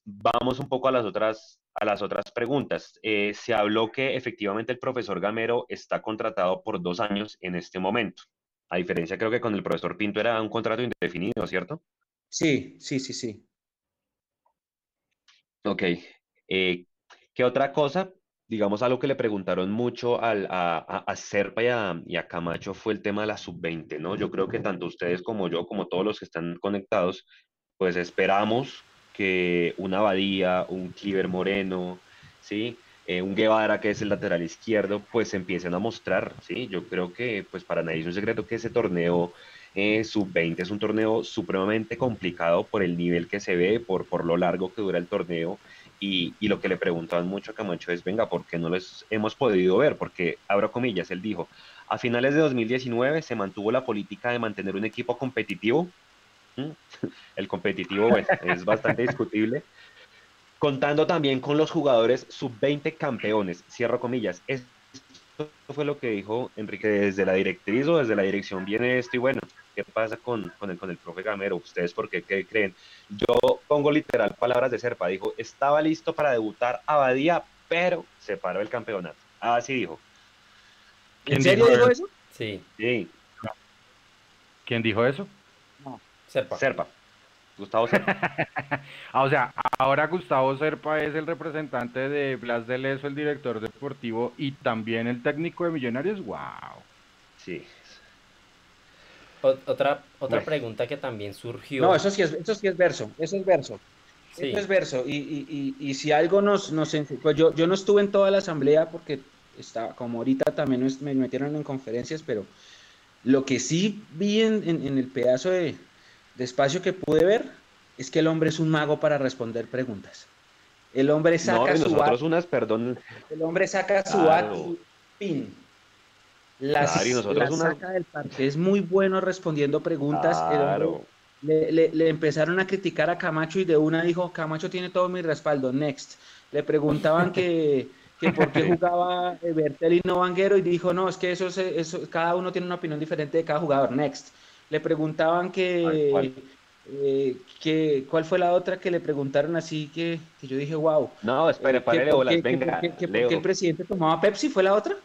vamos un poco a las otras, a las otras preguntas. Eh, se habló que efectivamente el profesor Gamero está contratado por dos años en este momento. A diferencia creo que con el profesor Pinto era un contrato indefinido, ¿cierto? Sí, sí, sí, sí. Ok. Eh, ¿Qué otra cosa? Digamos, algo que le preguntaron mucho al, a, a, Serpa y a, Camacho fue el tema de la sub-20, ¿no? Yo creo que tanto ustedes como yo, como todos los que están conectados, pues esperamos que una Abadía, un Cliver Moreno, ¿sí? Eh, un Guevara, que es el lateral izquierdo, pues empiecen a mostrar, ¿sí? Yo creo que, pues para nadie es un secreto que ese torneo eh, sub-20 es un torneo supremamente complicado por el nivel que se ve, por, por lo largo que dura el torneo y, lo que le preguntaban mucho a Camacho es, venga, ¿por qué no les hemos podido ver? Porque, abro comillas, él dijo, a finales de 2019 se mantuvo la política de mantener un equipo competitivo. El competitivo, bueno, es bastante discutible. Contando también con los jugadores sub-20 campeones, cierro comillas. Esto fue lo que dijo Enrique desde la directriz o desde la dirección viene esto y bueno, ¿qué pasa con, con, el, con el profe Gamero? ¿Ustedes por qué, creen? Yo pongo literal palabras de Serpa, dijo, estaba listo para debutar Abadía, pero se paró el campeonato. Así dijo. ¿En serio dijo eso? Sí. Sí. ¿Quién dijo eso? No. Serpa. Serpa. Gustavo Serpa. ah, o sea, ahora Gustavo Serpa es el representante de Blas de Leso, el director deportivo y también el técnico de Millonarios. ¡Wow! Sí, otra, otra pregunta que también surgió. No, eso sí es, eso sí es verso, eso es verso. Eso es verso. Y, y, y, si algo nos, nos pues yo, yo no estuve en toda la asamblea porque estaba, como ahorita también me metieron en conferencias, pero lo que sí vi en, en, el pedazo de, de, espacio que pude ver es que el hombre es un mago para responder preguntas. El hombre saca su nosotros unas, perdón. El hombre saca su claro. pin la saca del parque es muy bueno respondiendo preguntas. Le, empezaron a criticar a Camacho y de una dijo, Camacho tiene todo mi respaldo, next. Le preguntaban que, que por qué jugaba Bertel y no Vanguero y dijo, no, es que eso, eso, cada uno tiene una opinión diferente de cada jugador, next. Le preguntaban que, eh, que ¿cuál fue la otra que le preguntaron así que, que yo dije, wow? No, espere, para venga. Que, ¿Por qué el presidente tomaba Pepsi? ¿Fue la otra?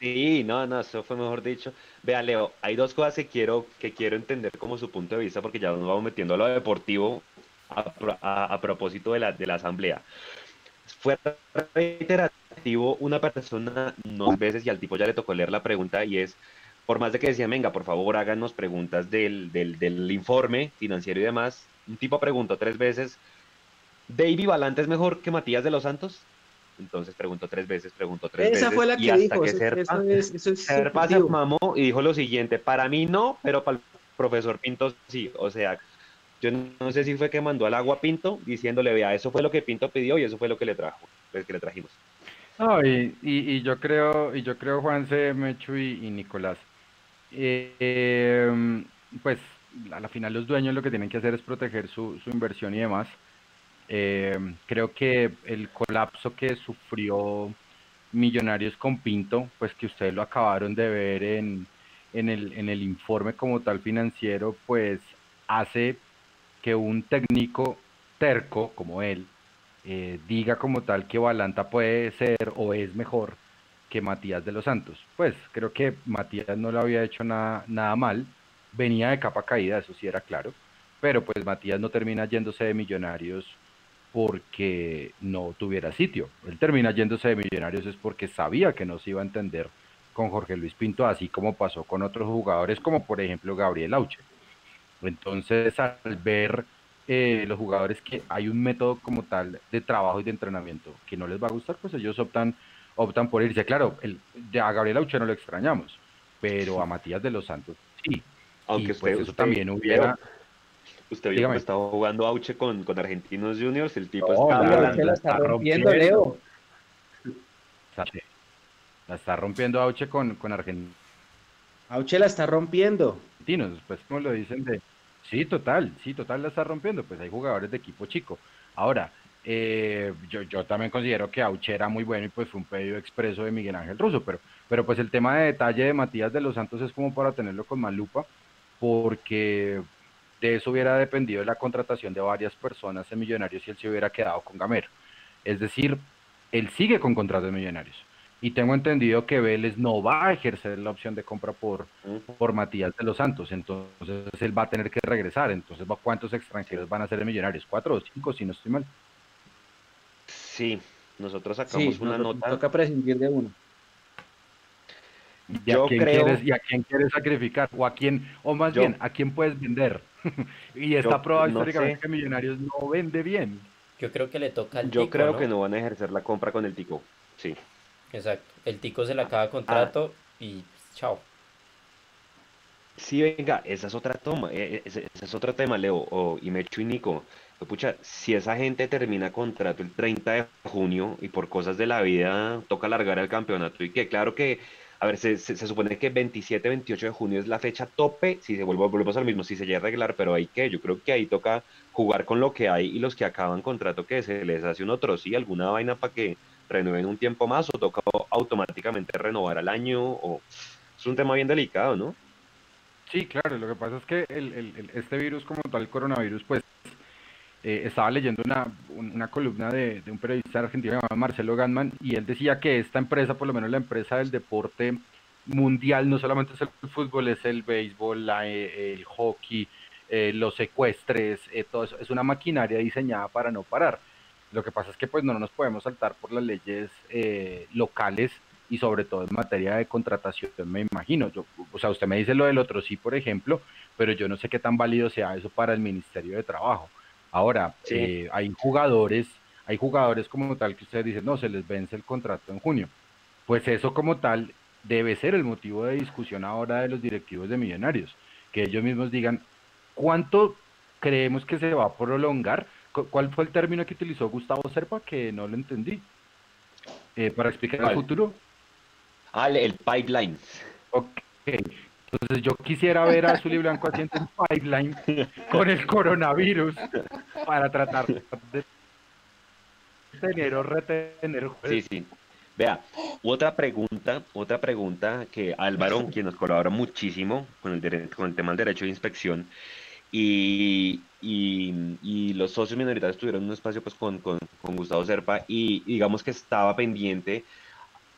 Sí, no, no, eso fue mejor dicho. Vea, Leo, hay dos cosas que quiero, que quiero entender como su punto de vista, porque ya nos vamos metiendo a lo deportivo a, propósito de la, de la asamblea. Fue reiterativo una persona dos veces y al tipo ya le tocó leer la pregunta y es, por más de que decían, venga, por favor, háganos preguntas del, del, del informe financiero y demás, un tipo preguntó tres veces, ¿Davy Valante es mejor que Matías de los Santos? Entonces preguntó tres veces, preguntó tres veces. Esa fue la que y hasta dijo. que Serpa, eso es- eso es Serpa se subjetivo. mamó y dijo lo siguiente, para mí no, pero para el profesor Pinto sí. O sea, yo no sé si fue que mandó al agua a Pinto diciéndole, vea, eso fue lo que Pinto pidió y eso fue lo que le trajo, pues que le trajimos. No, y, y, y yo creo, y yo creo, Juanse, Mechu y, y Nicolás, eh, pues a la final los dueños lo que tienen que hacer es proteger su, su inversión y demás. Em, creo que el colapso que sufrió Millonarios con Pinto, pues que ustedes lo acabaron de ver en, en el, en el informe como tal financiero, pues hace que un técnico terco como él, eh, diga como tal que Balanta puede ser o es mejor que Matías de los Santos. Pues creo que Matías no lo había hecho nada, nada mal, venía de capa caída, eso sí era claro, pero pues Matías no termina yéndose de Millonarios porque no tuviera sitio. Él termina yéndose de Millonarios es porque sabía que no se iba a entender con Jorge Luis Pinto, así como pasó con otros jugadores, como por ejemplo Gabriel Auche. Entonces, al ver eh, los jugadores que hay un método como tal de trabajo y de entrenamiento que no les va a gustar, pues ellos optan, optan por irse. Claro, el, a Gabriel Auche no lo extrañamos, pero a Matías de los Santos sí. Aunque Y, usted, pues, eso usted también hubiera- usted vio estaba jugando Auche con, con Argentinos Juniors, el tipo No, estaba la- está está rompiendo. Leo. La está rompiendo Auche con, con argentinos, Auche la está rompiendo. pues como lo dicen de... Sí, total, sí, total la está rompiendo, pues hay jugadores de equipo chico. Ahora, eh, yo, yo también considero que Auche era muy bueno y pues fue un pedido expreso de Miguel Ángel Russo, pero, pero pues el tema de detalle de Matías de los Santos es como para tenerlo con más lupa, porque de eso hubiera dependido la contratación de varias personas en Millonarios si él se hubiera quedado con Gamero. Es decir, él sigue con contrato de Millonarios. Y tengo entendido que Vélez no va a ejercer la opción de compra por, Ujú. por Matías de los Santos. Entonces él va a tener que regresar. Entonces, ¿va- ¿cuántos extranjeros van a ser en Millonarios? ¿Cuatro o cinco, si no estoy mal? Sí, nosotros Sí, sacamos una nos nota. toca prescindir de uno. ¿Y a, Yo quién creo- quieres, ¿Y a quién quieres sacrificar? O a quién, o más Yo- bien, ¿a quién puedes vender? y está probado no históricamente sé. que Millonarios no vende bien. Yo creo que le toca al Yo Tico, creo ¿no? que no van a ejercer la compra con el Tico. Sí. Exacto. El Tico se le acaba contrato y chao. Sí, venga, esa es otra toma, eh, eh, ese, ese es otro tema, Leo, o, y Mecho y Nico. Pucha, si esa gente termina contrato el 30 de junio y por cosas de la vida toca alargar el campeonato y que claro que, a ver, se, se- supone que 27, 28 de junio es la fecha tope, si se vuelve, volvemos al mismo, si se llega a arreglar, pero hay que, yo creo que ahí toca jugar con lo que hay y los que acaban contrato que se les hace un otro, sí, alguna vaina para que renueven un tiempo más o toca automáticamente renovar al año o es un tema bien delicado, ¿no? Sí, claro, lo que pasa es que el, el- el- este virus como tal, coronavirus, pues eh, estaba leyendo una, un- una columna de, de un periodista argentino llamado Marcelo Ganman y él decía que esta empresa, por lo menos la empresa del deporte mundial, no solamente es el fútbol, es el béisbol, la, eh, el hockey, eh, los ecuestres, eh, todo eso, es una maquinaria diseñada para no parar. Lo que pasa es que pues no nos podemos saltar por las leyes locales y sobre todo en materia de contratación, me imagino. Yo, o sea, usted me dice lo del otro sí, por ejemplo, pero yo no sé qué tan válido sea eso para el Ministerio de Trabajo. Ahora, Sí. eh, hay jugadores, hay jugadores como tal que ustedes dicen, no, se les vence el contrato en junio. Pues eso como tal debe ser el motivo de discusión ahora de los directivos de Millonarios, que ellos mismos digan cuánto creemos que se va a prolongar. Cu- ¿Cuál fue el término que utilizó Gustavo Serpa? Que no lo entendí. Eh, para explicar el futuro. Ah, el- el pipeline. Ok. Entonces yo quisiera ver a Azul y Blanco haciendo un pipeline con el coronavirus para tratar de tener o retener Sí, sí. Vea, otra pregunta, otra pregunta que Álvaro, quien nos colabora muchísimo con el, con el tema del derecho de inspección, y, y- y los socios minoritarios tuvieron un espacio pues con, con, con Gustavo Serpa y digamos que estaba pendiente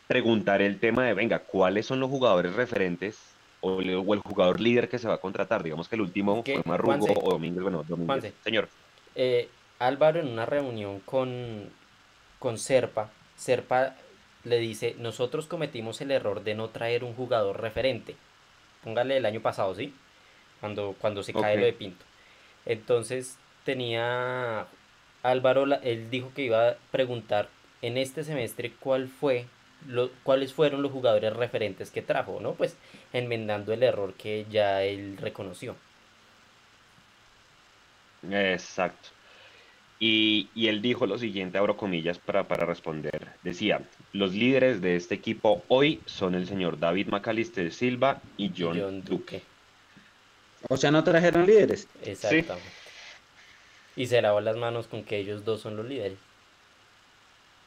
preguntar el tema de, venga, ¿cuáles son los jugadores referentes o el, o el jugador líder que se va a contratar? Digamos que el último ¿Qué? fue Marrugo Juanse. o Domínguez, bueno, Domínguez, Juanse. señor. Eh, Álvaro en una reunión con, con Serpa, Serpa le dice, nosotros cometimos el error de no traer un jugador referente. póngale el año pasado, ¿sí? Cuando, cuando se cae lo de Pinto. Entonces tenía Álvaro, él dijo que iba a preguntar en este semestre cuál fue, lo, cuáles fueron los jugadores referentes que trajo, ¿no? Pues enmendando el error que ya él reconoció. Exacto. Y, y él dijo lo siguiente, abro comillas para, para responder. Decía, los líderes de este equipo hoy son el señor David Macalister Silva y John, John Duque. Duque. O sea, no trajeron líderes. Exactamente. Y se lavó las manos con que ellos dos son los líderes.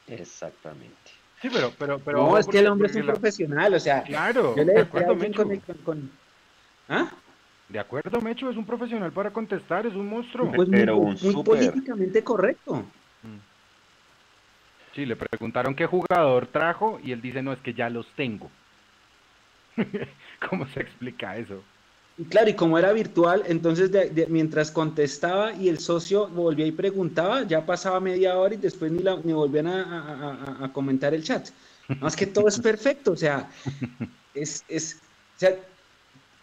Exactamente. Sí, pero, pero, pero. no, es que el hombre es un la- profesional, o sea, Claro, yo le de acuerdo, Mecho. con, con- con- ¿Ah? De acuerdo, Mecho, es un profesional para contestar, es un monstruo. Pues muy, Pero un muy políticamente correcto. Sí, le preguntaron qué jugador trajo y él dice, no, es que ya los tengo. ¿Cómo se explica eso? Claro, y como era virtual, entonces mientras contestaba y el socio volvía y preguntaba, ya pasaba media hora y después ni, la, ni volvían a, a- comentar el chat. Es que todo es perfecto, o sea, es, es, o sea,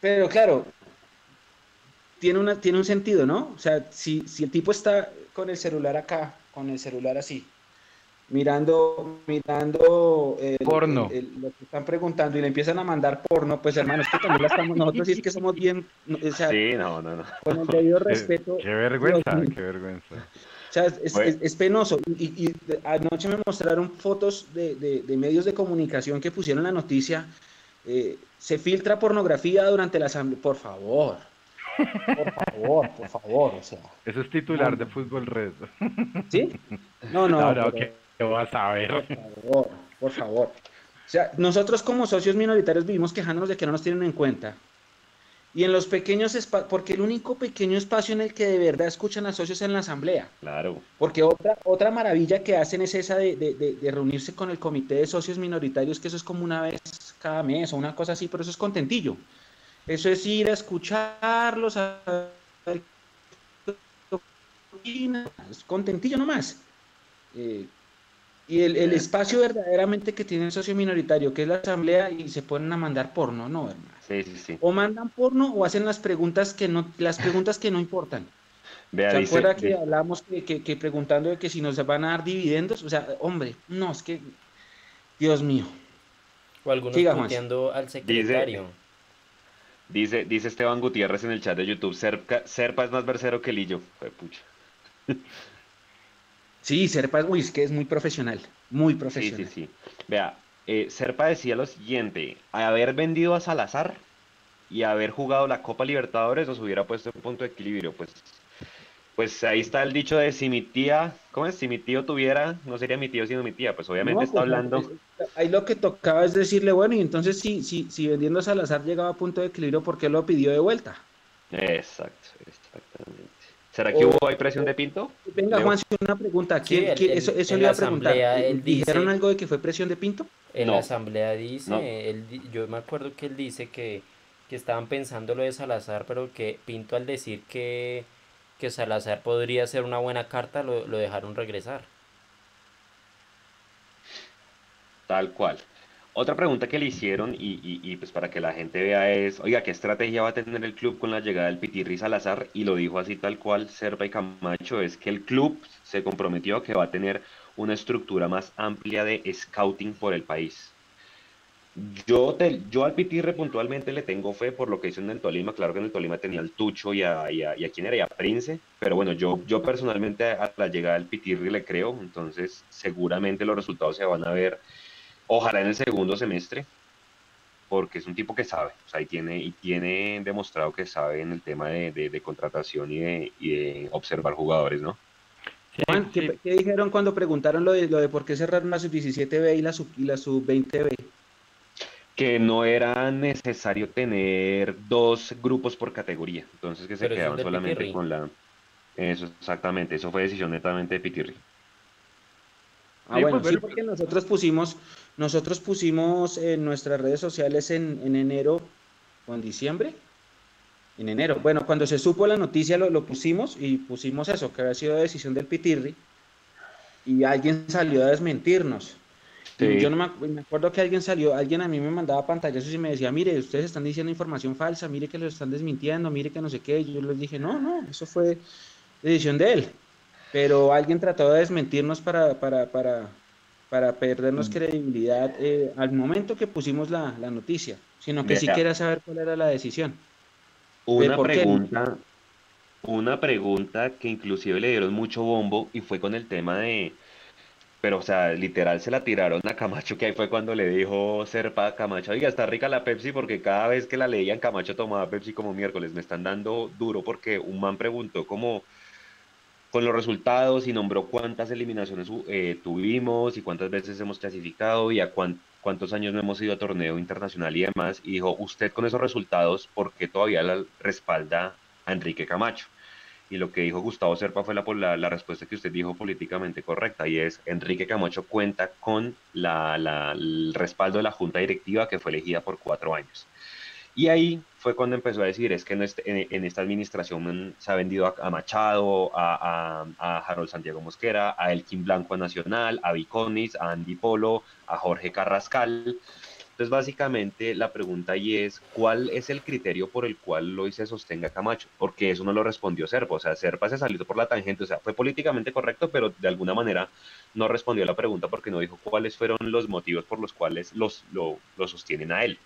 pero claro, tiene, una, tiene un sentido, ¿no? O sea, si, si el tipo está con el celular acá, con el celular así, mirando, mirando el- Porno. el- el- lo que están preguntando y le empiezan a mandar porno, pues hermano, es que también la estamos, nosotros sí es que somos bien, o sea, Sí, no, no, no. con el debido respeto, Qué, vergüenza, qué vergüenza. o sea, es, Bueno. es- es penoso. Y, y- y anoche me mostraron fotos de, de- de medios de comunicación que pusieron la noticia. eh, se filtra pornografía durante la asamblea. Por favor. Por favor, por favor. O sea, Eso es titular No, de. Fútbol Red. ¿sí? No, no. No, no, pero- ¿qué, qué vas a ver? Por favor, por favor. O sea, nosotros como socios minoritarios vivimos quejándonos de que no nos tienen en cuenta. Y en los pequeños espacios, porque el único pequeño espacio en el que de verdad escuchan a socios es en la asamblea. Claro. Porque otra, otra maravilla que hacen es esa de, de- de- de reunirse con el comité de socios minoritarios, que eso es como una vez cada mes o una cosa así, pero eso es contentillo. Eso es ir a escucharlos, a ver es contentillo nomás. Eh, y el, el espacio verdaderamente que tiene el socio minoritario, que es la asamblea, y se ponen a mandar porno, no, hermano. Sí, sí, sí. O mandan porno o hacen las preguntas que no, las preguntas que no importan. Vea, ¿Se dice, acuerda que hablamos que, que- que preguntando de que si nos van a dar dividendos? O sea, hombre, no, es que, Dios mío. O algunos puteando al secretario. dice, dice Esteban Gutiérrez en el chat de YouTube, Serpa, Serpa es más versero que Lillo. Fue pucha. Sí, Serpa, uy, es que es muy profesional, muy Sí, profesional. sí, sí. Vea, eh, Serpa decía lo siguiente, haber vendido a Salazar y haber jugado la Copa Libertadores nos hubiera puesto en punto de equilibrio, pues, pues ahí está el dicho de si mi tía, ¿cómo es? Si mi tío tuviera, no sería mi tío sino mi tía, pues obviamente No, está pues, hablando, Ahí lo que tocaba es decirle, bueno, y entonces si, si, si vendiendo a Salazar llegaba a punto de equilibrio, ¿por qué lo pidió de vuelta? exacto, exactamente. ¿Será que O- hubo hay presión de Pinto? Venga. Juan, una pregunta. Sí, ¿quién- el- quién- el- eso eso en le iba la a preguntar. ¿Dijeron dice- algo de que fue presión de Pinto? En No. la asamblea dice, No. él yo me acuerdo que él dice que, que estaban pensando lo de Salazar, pero que Pinto al decir que, que Salazar podría ser una buena carta, lo, lo dejaron regresar. Tal cual. Otra pregunta que le hicieron y, y- y, pues para que la gente vea es, oiga, ¿qué estrategia va a tener el club con la llegada del Pitirri Salazar? Y lo dijo así tal cual Serpa y Camacho, es que el club se comprometió que va a tener una estructura más amplia de scouting por el país. Yo, te- yo al Pitirre puntualmente le tengo fe por lo que hizo en el Tolima. Claro que en el Tolima tenía al Tucho y a, y a, y a quién era, y a Prince. Pero bueno, yo, yo personalmente a la llegada del Pitirri le creo. Entonces, seguramente los resultados se van a ver, ojalá en el segundo semestre, porque es un tipo que sabe. O sea, y tiene, y tiene demostrado que sabe en el tema de, de- de contratación y de, y de observar jugadores, ¿no? Sí, Juan, ¿qué, sí. qué dijeron cuando preguntaron lo de, lo de por qué cerraron la sub-17B y la sub- y la sub-20B? que no era necesario tener dos grupos por categoría, entonces que se Pero quedaban solamente Pitirri. con la... Eso, exactamente, eso fue decisión netamente de Pitirri. Ah, Sí, bueno, pues, sí, pero- porque nosotros pusimos, nosotros pusimos en nuestras redes sociales en, en enero o en diciembre. En enero. Bueno, cuando se supo la noticia lo, lo pusimos y pusimos eso, que había sido decisión del Pitirri. Y alguien salió a desmentirnos. Yo no me, acuerdo que alguien salió, alguien a mí me mandaba pantallazos y me decía, mire, ustedes están diciendo información falsa, mire que lo están desmintiendo, mire que no sé qué. yo les dije, no, no, eso fue decisión de él. Pero alguien trató de desmentirnos para, para, para, para perdernos mm. credibilidad eh, al momento que pusimos la, la noticia, sino que sí quería saber cuál era la decisión. Una pregunta, una pregunta que inclusive le dieron mucho bombo y fue con el tema de, pero o sea, literal se la tiraron a Camacho, que ahí fue cuando le dijo Serpa a Camacho, oiga, está rica la Pepsi porque cada vez que la leían Camacho tomaba Pepsi como miércoles, me están dando duro porque un man preguntó como con los resultados y nombró cuántas eliminaciones eh, tuvimos y cuántas veces hemos clasificado y a cuántos años no hemos ido a torneo internacional y demás. Y dijo, usted con esos resultados, ¿por qué todavía la respalda a Enrique Camacho? Y lo que dijo Gustavo Serpa fue la, la, respuesta que usted dijo políticamente correcta y es, Enrique Camacho cuenta con la, el respaldo de la junta directiva que fue elegida por cuatro años. Y ahí fue cuando empezó a decir, es que en, este, esta administración se ha vendido a, Machado, a, Harold Santiago Mosquera, a Elkin Blanco Nacional, a Viconis, a Andy Polo, a Jorge Carrascal. Entonces, básicamente, la pregunta ahí es, ¿cuál es el criterio por el cual lo se sostenga Camacho? Porque eso no lo respondió Serpa, o sea, Serpa se salió por la tangente, o sea, fue políticamente correcto, pero de alguna manera no respondió a la pregunta porque no dijo cuáles fueron los motivos por los cuales los, lo, lo sostienen a él.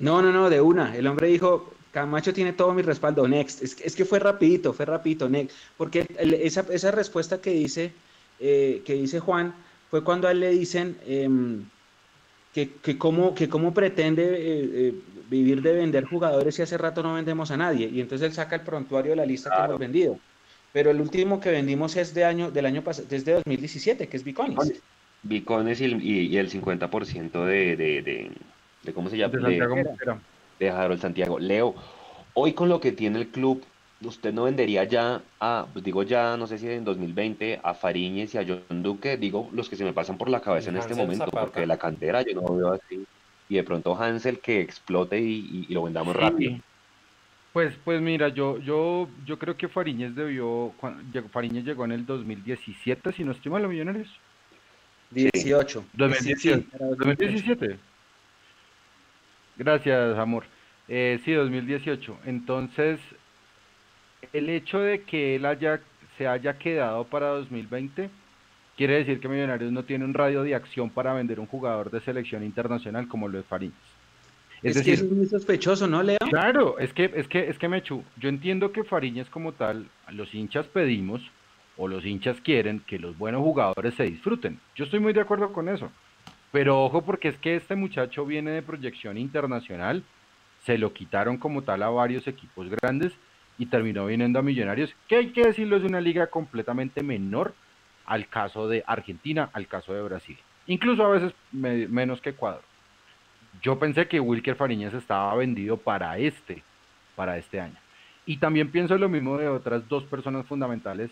No, no, no, de una. El hombre dijo, Camacho tiene todo mi respaldo, next. Es, es que fue rapidito, fue rapidito, next. Porque esa, esa, respuesta que dice, eh, que dice Juan fue cuando a él le dicen em, que, que, cómo, que cómo pretende eh, eh, vivir de vender jugadores si hace rato no vendemos a nadie. Y entonces él saca el prontuario de la lista que hemos vendido. Pero el último que vendimos es de año, del año pasado, desde 2017, que es Bicones. Bicones y el, y, el 50% de, de de cómo se llama, de, Santiago de, Harold Santiago. Leo, hoy con lo que tiene el club, usted no vendería ya a, pues digo ya, no sé si en 2020, a Fariñez y a John Duque, digo los que se me pasan por la cabeza en este momento, porque la cantera yo no veo así. Y de pronto Hansel que explote y, lo vendamos rápido. Pues, pues mira, yo, yo, yo creo que Fariñez debió, Fariñez llegó en el 2017, si no estoy mal, los millonarios. 18. 2017. 2017. Gracias, amor. Eh, sí, 2018. Entonces, el hecho de que él haya, se haya quedado para 2020 quiere decir que Millonarios no tiene un radio de acción para vender un jugador de selección internacional como lo es Fariñas. Es, decir, que es muy sospechoso, ¿no, Leo? Claro, es que, es que, es que Mechu, yo entiendo que Fariñas como tal, los hinchas pedimos o los hinchas quieren que los buenos jugadores se disfruten. Yo estoy muy de acuerdo con eso. Pero ojo porque es que este muchacho viene de proyección internacional, se lo quitaron como tal a varios equipos grandes y terminó viniendo a Millonarios, que hay que decirlo es una liga completamente menor al caso de Argentina, al caso de Brasil, incluso a veces menos que Ecuador. Yo pensé que Wilker Fariñez estaba vendido para este, para este año. Y también pienso lo mismo de otras dos personas fundamentales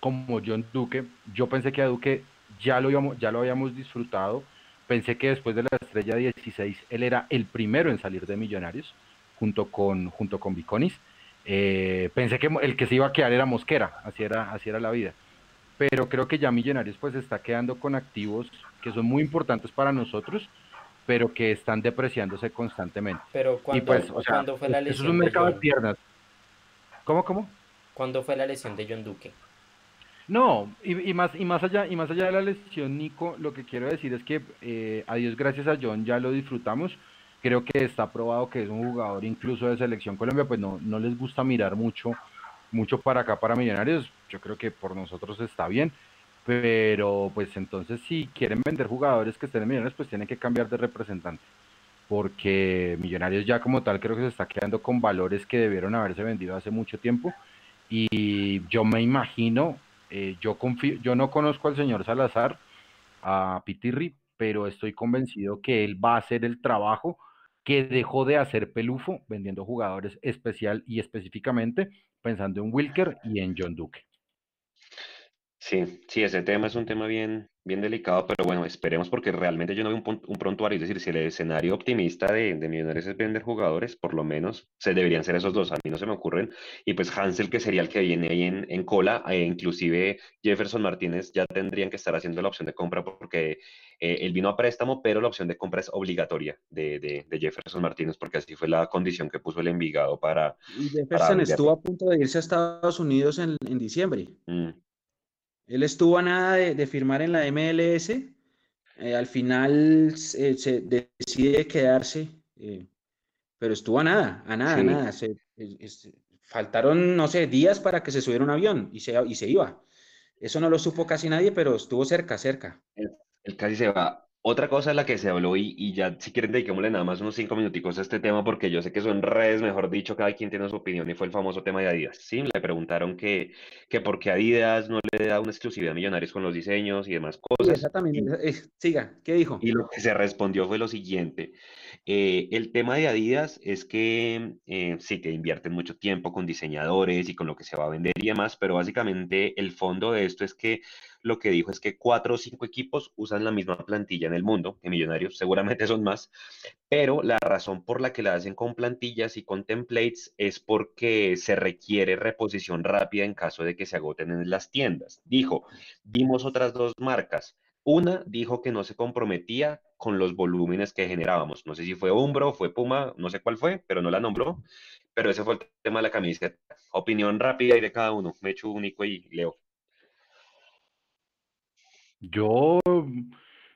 como John Duque. Yo pensé que a Duque ya lo, ya lo habíamos disfrutado Pensé que después de la estrella 16 él era el primero en salir de Millonarios, junto con, junto con Viconis. Eh, pensé que el que se iba a quedar era Mosquera, así era, así era la vida. Pero creo que ya Millonarios pues está quedando con activos que son muy importantes para nosotros, pero que están depreciándose constantemente. Pero ¿cuándo, pues, fue la lesión? Eso es un mercado de, de piernas. ¿Cómo, cómo? ¿Cuándo fue la lesión de John Duque? No, y, más, y, más allá, y más allá de la lesión, Nico, lo que quiero decir es que eh, a Dios gracias a John ya lo disfrutamos. Creo que está probado que es un jugador incluso de selección Colombia, pues no, no les gusta mirar mucho, mucho para acá, para Millonarios. Yo creo que por nosotros está bien. Pero pues entonces si quieren vender jugadores que estén en Millonarios, pues tienen que cambiar de representante. Porque Millonarios ya como tal creo que se está quedando con valores que debieron haberse vendido hace mucho tiempo. Y yo me imagino eh, yo, confío, yo no conozco al señor Salazar, a Pitirri, pero estoy convencido que él va a hacer el trabajo que dejó de hacer Pelufo vendiendo jugadores especial y específicamente pensando en Wilker y en John Duque. Sí, sí, ese tema es un tema bien, bien delicado, pero bueno, esperemos porque realmente yo no veo un, un prontuario, es decir, si el escenario optimista de, de Millonarios es vender jugadores, por lo menos se deberían ser esos dos, a mí no se me ocurren, y pues Hansel que sería el que viene ahí en, en cola, e inclusive Jefferson Martínez ya tendrían que estar haciendo la opción de compra porque eh, él vino a préstamo, pero la opción de compra es obligatoria de, de, de Jefferson Martínez porque así fue la condición que puso el Envigado para, Y para Jefferson estuvo a punto de irse a Estados Unidos en, en diciembre. Mm, Él estuvo a nada de, de firmar en la MLS. eh, al final eh, se decide quedarse, eh, pero estuvo a nada, a nada, a sí, nada. Se- es- faltaron, no sé, días para que se subiera un avión y se, y se iba. Eso no lo supo casi nadie, pero estuvo cerca, cerca. Él, él casi se va. Otra cosa de la que se habló y, y ya si quieren dediquémosle nada más unos cinco minuticos a este tema porque yo sé que son redes, mejor dicho, cada quien tiene su opinión y fue el famoso tema de Adidas. Sí, le preguntaron que, que por qué Adidas no le da una exclusividad a Millonarios con los diseños y demás Sí, cosas. exactamente. Eh, siga, ¿qué dijo? y lo que se respondió fue lo siguiente. Eh, el tema de Adidas es que eh, sí, que invierten mucho tiempo con diseñadores y con lo que se va a vender y demás, pero básicamente el fondo de esto es que lo que dijo es que cuatro o cinco equipos usan la misma plantilla en el mundo, que Millonarios seguramente son más, pero la razón por la que la hacen con plantillas y con templates es porque se requiere reposición rápida en caso de que se agoten en las tiendas. Dijo, vimos otras dos marcas. Una dijo que no se comprometía con los volúmenes que generábamos. No sé si fue Umbro, fue Puma, no sé cuál fue, pero no la nombró. Pero ese fue el tema de la camiseta. Opinión rápida y de cada uno. Me echo único y leo. Yo,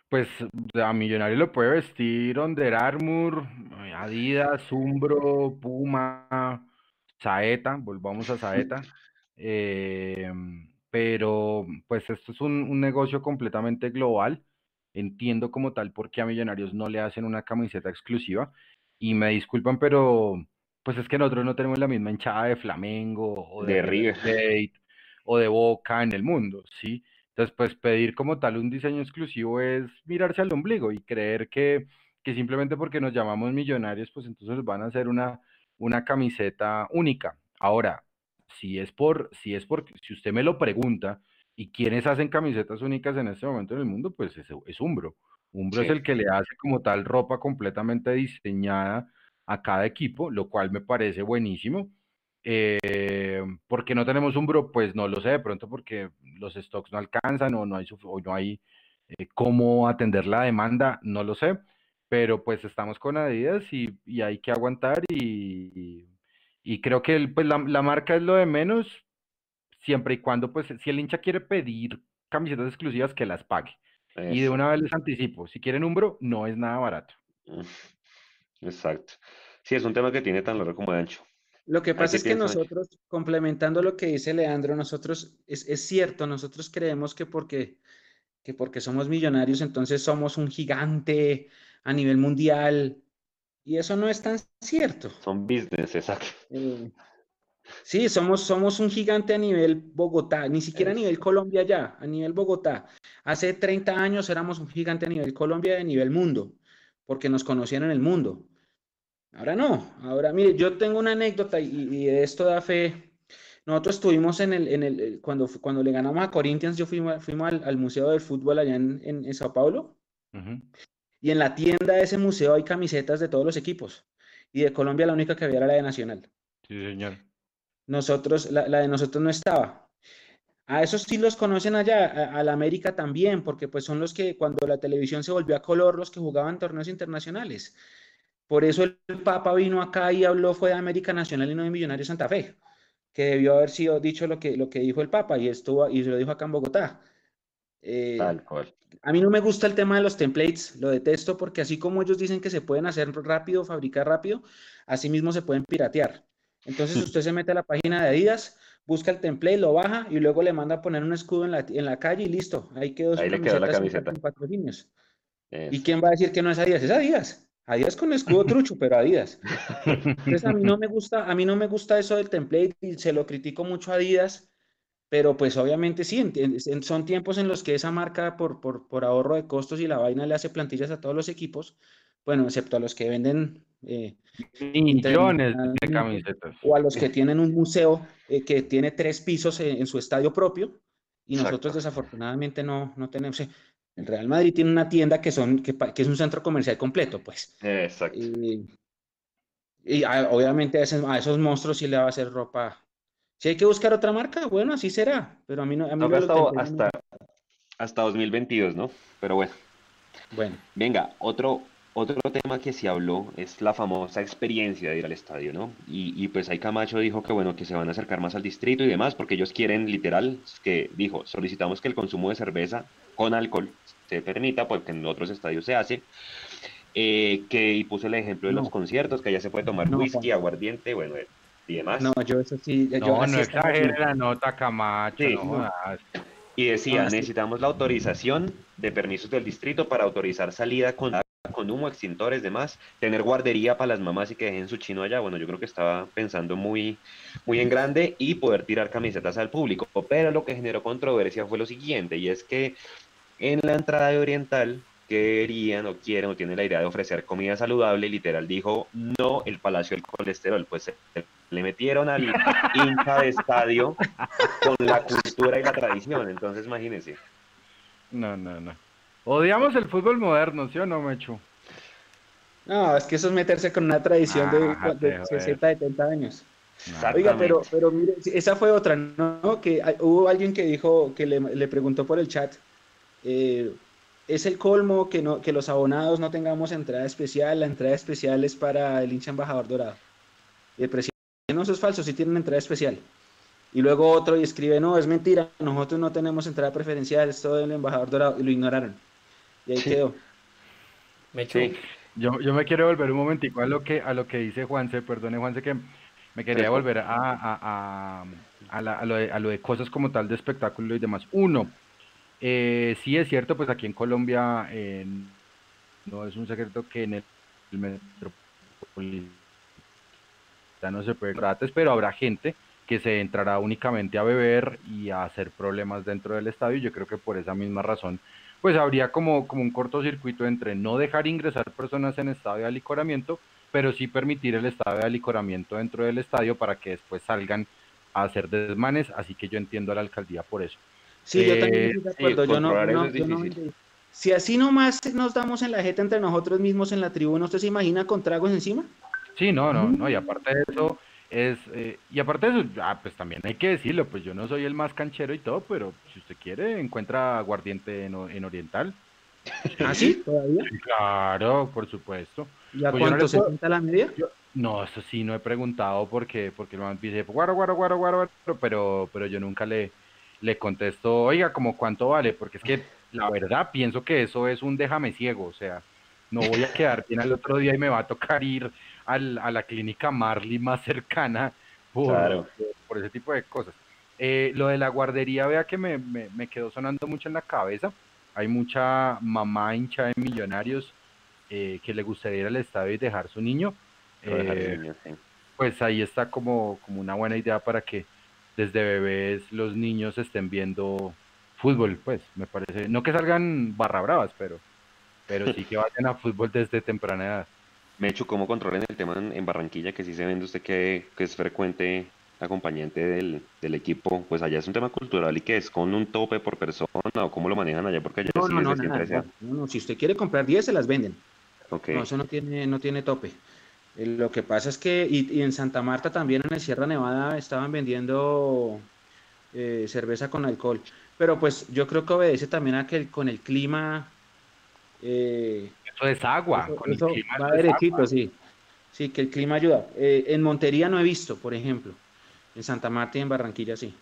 pues, a Millonario lo puede vestir Under Armour, eh, Adidas, Umbro, Puma, Saeta, volvamos a Saeta. Eh, pero, pues, esto es un, un negocio completamente global. Entiendo como tal por qué a Millonarios no le hacen una camiseta exclusiva. Y me disculpan, pero, pues es que nosotros no tenemos la misma hinchada de Flamengo o de De River. Plate o de Boca en el mundo, ¿sí? Entonces, pues pedir como tal un diseño exclusivo es mirarse al ombligo y creer que, que simplemente porque nos llamamos millonarios, pues entonces van a hacer una, una camiseta única. Ahora, si es por, si es por, si usted me lo pregunta, ¿y quiénes hacen camisetas únicas en este momento en el mundo? Pues es, es Umbro. Umbro es el que le hace como tal ropa completamente diseñada a cada equipo, lo cual me parece buenísimo. Eh, ¿por qué no tenemos Umbro? Pues no lo sé, de pronto porque los stocks no alcanzan o no hay, o no hay eh, cómo atender la demanda, no lo sé, pero pues estamos con Adidas y, y hay que aguantar y, y creo que el- pues, la, la marca es lo de menos, siempre y cuando pues si el hincha quiere pedir camisetas exclusivas, que las pague. Y de una vez les anticipo, si quieren Umbro, no es nada barato. Exacto. Sí, es un tema que tiene tan largo como de ancho. Lo que ¿A pasa es que nosotros, complementando lo que dice Leandro, nosotros, es, es cierto, nosotros creemos que porque, que porque somos millonarios, entonces somos un gigante a nivel mundial, y eso no es tan cierto. Son business, exacto. Eh, sí, somos, somos un gigante a nivel Bogotá, ni siquiera a nivel Colombia ya, a nivel Bogotá. Hace 30 años éramos un gigante a nivel Colombia y a nivel mundo, porque nos conocían en el mundo. Ahora no, ahora mire, yo tengo una anécdota y, y esto da fe. Nosotros estuvimos en el, en el, el- cuando, cuando le ganamos a Corinthians, yo fuimos, fuimos al, al Museo del Fútbol allá en, en, en Sao Paulo Ujú. y en la tienda de ese museo hay camisetas de todos los equipos y de Colombia la única que había era la de Nacional. Sí, señor. Nosotros, la, la de nosotros no estaba. A esos sí los conocen allá, a, a la América también, porque pues son los que cuando la televisión se volvió a color, los que jugaban torneos internacionales. Por eso el Papa vino acá y habló, fue de América Nacional y no de Millonarios Santa Fe, que debió haber sido dicho lo que, lo que dijo el Papa y estuvo y se lo dijo acá en Bogotá. Eh, Tal cual. a mí no me gusta el tema de los templates, lo detesto porque así como ellos dicen que se pueden hacer rápido, fabricar rápido, así mismo se pueden piratear. Entonces usted se mete a la página de Adidas, busca el template, lo baja y luego le manda a poner un escudo en la, en la calle y listo. Ahí quedó su Ahí le quedó la camiseta patrocinios. ¿Y quién va a decir que no es Adidas? Es Adidas. Adidas con escudo trucho, pero Adidas. Entonces a mí no me gusta, a mí no me gusta eso del template y se lo critico mucho a Adidas, pero pues obviamente sí, en- en- son tiempos en los que esa marca por, por, por ahorro de costos y la vaina le hace plantillas a todos los equipos, bueno, excepto a los que venden eh, Millones de camisetas. o a los que tienen un museo eh, que tiene tres pisos en, en su estadio propio Y nosotros desafortunadamente no, no tenemos. El Real Madrid tiene una tienda que, son, que, es un centro comercial completo, pues. Exacto. Y, obviamente a esos, a esos monstruos sí le va a hacer ropa si hay que buscar otra marca, bueno, así será. Pero a mí no. A mí no hasta, hasta, hasta 2022, ¿no? Pero bueno. Bueno. Venga, otro, otro tema que se habló es la famosa experiencia de ir al estadio, ¿no? Y, y, pues ahí Camacho dijo que bueno, que se van a acercar más al distrito y demás, porque ellos quieren literal, que dijo, solicitamos que el consumo de cerveza con alcohol se permita, porque en otros estadios se hace. Eh, que y puso el ejemplo de los conciertos, que allá se puede tomar whisky, aguardiente, bueno, y demás. No, yo eso sí. No, yo no exagere la nota, Camacho. Y decía, necesitamos la autorización de permisos del distrito para autorizar salida con, con humo, extintores, demás, tener guardería para las mamás y que dejen su chino allá. Bueno, yo creo que estaba pensando muy, muy en grande y poder tirar camisetas al público. Pero lo que generó controversia fue lo siguiente, y es que en la entrada de Oriental querían o quieren o tienen la idea de ofrecer comida saludable, literal dijo, no el Palacio del Colesterol, pues le metieron al hincha de estadio con la cultura y la tradición, entonces imagínense. No, no, no. Odiamos el fútbol moderno, ¿sí o no, Mecho? No, es que eso es meterse con una tradición de, 60, 70 años. Oiga, pero, pero mire, esa fue otra, ¿no? Que hubo alguien que dijo, que le, le preguntó por el chat, eh, es el colmo que, no, que los abonados no tengamos entrada especial. La entrada especial es para el hincha embajador dorado. El presidente, no, eso es falso, sí tienen entrada especial. Y luego otro y escribe, no, es mentira, nosotros no tenemos entrada preferencial, es todo el embajador dorado. Y lo ignoraron. Y ahí quedó. Me yo, yo me quiero volver un momentico a lo que, a lo que dice Juanse, perdone Juanse que me quería volver a, a, a, lo de, a lo de cosas como tal de espectáculo y demás. Uno, eh, sí es cierto, pues aquí en Colombia no es un secreto que en el, metropolitano se puede pero habrá gente que se entrará únicamente a beber y a hacer problemas dentro del estadio. Yo creo que por esa misma razón, pues habría como, como un cortocircuito entre no dejar ingresar personas en estado de alicoramiento, pero sí permitir el estado de alicoramiento dentro del estadio para que después salgan a hacer desmanes. Así que yo entiendo a la alcaldía por eso. Sí, yo también estoy de acuerdo. yo no, si así nomás nos damos en la jeta entre nosotros mismos en la tribuna, ¿usted se imagina con tragos encima? Sí, no, no, no, y aparte de eso, es, eh, y aparte de eso, ah, pues también hay que decirlo, pues yo no soy el más canchero y todo, pero si usted quiere, encuentra aguardiente en, en Oriental. ¿Ah, sí? ¿Todavía? Claro, por supuesto. ¿Y a pues cuánto se cuenta la media? no, eso sí, no he preguntado porque, porque el man dice, guaro, guaro, guaro, guaro, pero, pero yo nunca le, le contesto, oiga, ¿como cuánto vale? Porque es que la verdad pienso que eso es un déjame ciego, o sea, no voy a quedar bien al otro día y me va a tocar ir al, a la clínica Marley más cercana por, por ese tipo de cosas. Eh, lo de la guardería, vea que me, me, quedó sonando mucho en la cabeza. Hay mucha mamá hincha de millonarios eh, que le gustaría ir al estadio y dejar su niño. Eh, pues ahí está como, como una buena idea para que desde bebés los niños estén viendo fútbol, pues, me parece. No que salgan barra bravas, pero, pero sí que vayan a fútbol desde temprana edad. Mecho, ¿cómo controlen el tema en, Barranquilla? Que sí se vende usted que, es frecuente acompañante del, equipo, pues allá es un tema cultural y que es con un tope por persona o cómo lo manejan allá, porque allá no, sí no, no, no, no, si usted quiere comprar 10 se las venden. Okay. No, eso no tiene, no tiene tope. Eh, lo que pasa es que, y, en Santa Marta también, en el Sierra Nevada, estaban vendiendo eh, cerveza con alcohol. Pero pues yo creo que obedece también a que con el clima... Eh, eso es agua. con el clima va derechito, sí. Sí, que el clima ayuda. en Montería no he visto, por ejemplo. En Santa Marta y en Barranquilla sí.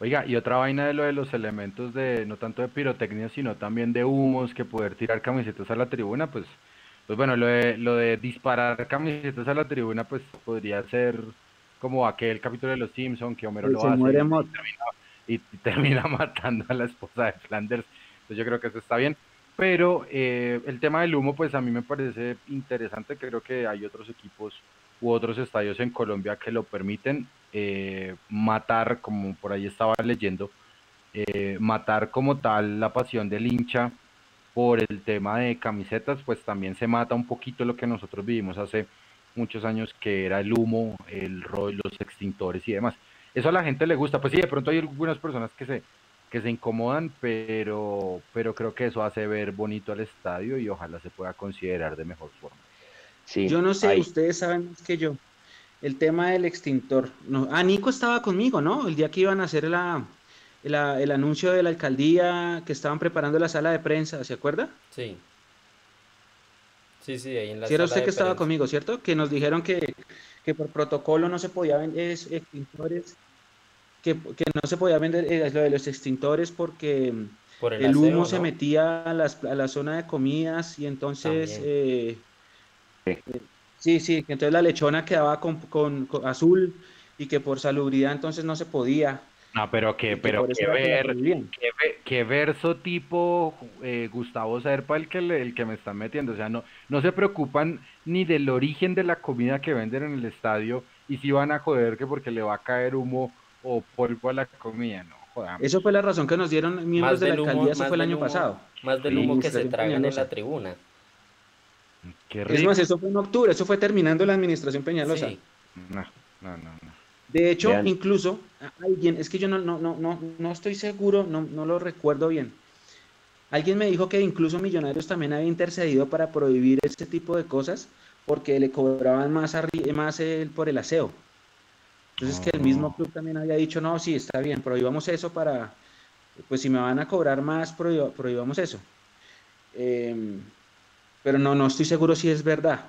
Oiga, y otra vaina de lo de los elementos de, no tanto de pirotecnia, sino también de humos, que poder tirar camisetas a la tribuna, pues pues bueno, lo de, lo de disparar camisetas a la tribuna, pues podría ser como aquel capítulo de Los Simpsons que Homero lo hace y termina, matando a la esposa de Flanders. Entonces yo creo que eso está bien. Pero eh, el tema del humo, pues a mí me parece interesante. Creo que hay otros equipos u otros estadios en Colombia que lo permiten eh, matar, como por ahí estaba leyendo, eh, matar como tal la pasión del hincha por el tema de camisetas, pues también se mata un poquito lo que nosotros vivimos hace muchos años, que era el humo, el rol, los extintores y demás. eso a la gente le gusta. Pues sí, de pronto hay algunas personas que se, que se incomodan, pero, pero creo que eso hace ver bonito al estadio y ojalá se pueda considerar de mejor forma. Sí, yo no sé, ustedes saben más que yo. El tema del extintor. No, ah, Nico estaba conmigo, ¿no? El día que iban a hacer la, el anuncio de la alcaldía, que estaban preparando la sala de prensa, ¿se acuerda? Sí. Sí, sí, ahí en la sí, era usted que estaba conmigo, ¿cierto? Que nos dijeron que, que por protocolo no se podía vender extintores que, no se podía vender eh, lo de los extintores porque el, humo se metía a, la zona de comidas y entonces... Eh, eh, sí, sí, que entonces la lechona quedaba con, con, azul y que por salubridad entonces no se podía. No, pero que, pero que ver, que, verso tipo Gustavo Serpa el que, el que me están metiendo, o sea, no, no se preocupan ni del origen de la comida que venden en el estadio y si van a joder que porque le va a caer humo o polvo a la comida, no joder. Eso fue la razón que nos dieron miembros de la alcaldía, eso fue el año pasado. Más del humo que se tragan en la tribuna. Qué Es más, eso fue en octubre, eso fue terminando la administración Peñalosa. No, no, no, De hecho, incluso alguien, es que yo no, no, no, no, estoy seguro, no, no lo recuerdo bien. Alguien me dijo que incluso Millonarios también había intercedido para prohibir este tipo de cosas porque le cobraban más, más el, por el aseo. Entonces que el mismo club también había dicho, no, sí, está bien, prohibamos eso para, pues si me van a cobrar más, prohibamos eso. Em, pero no, no estoy seguro si es verdad.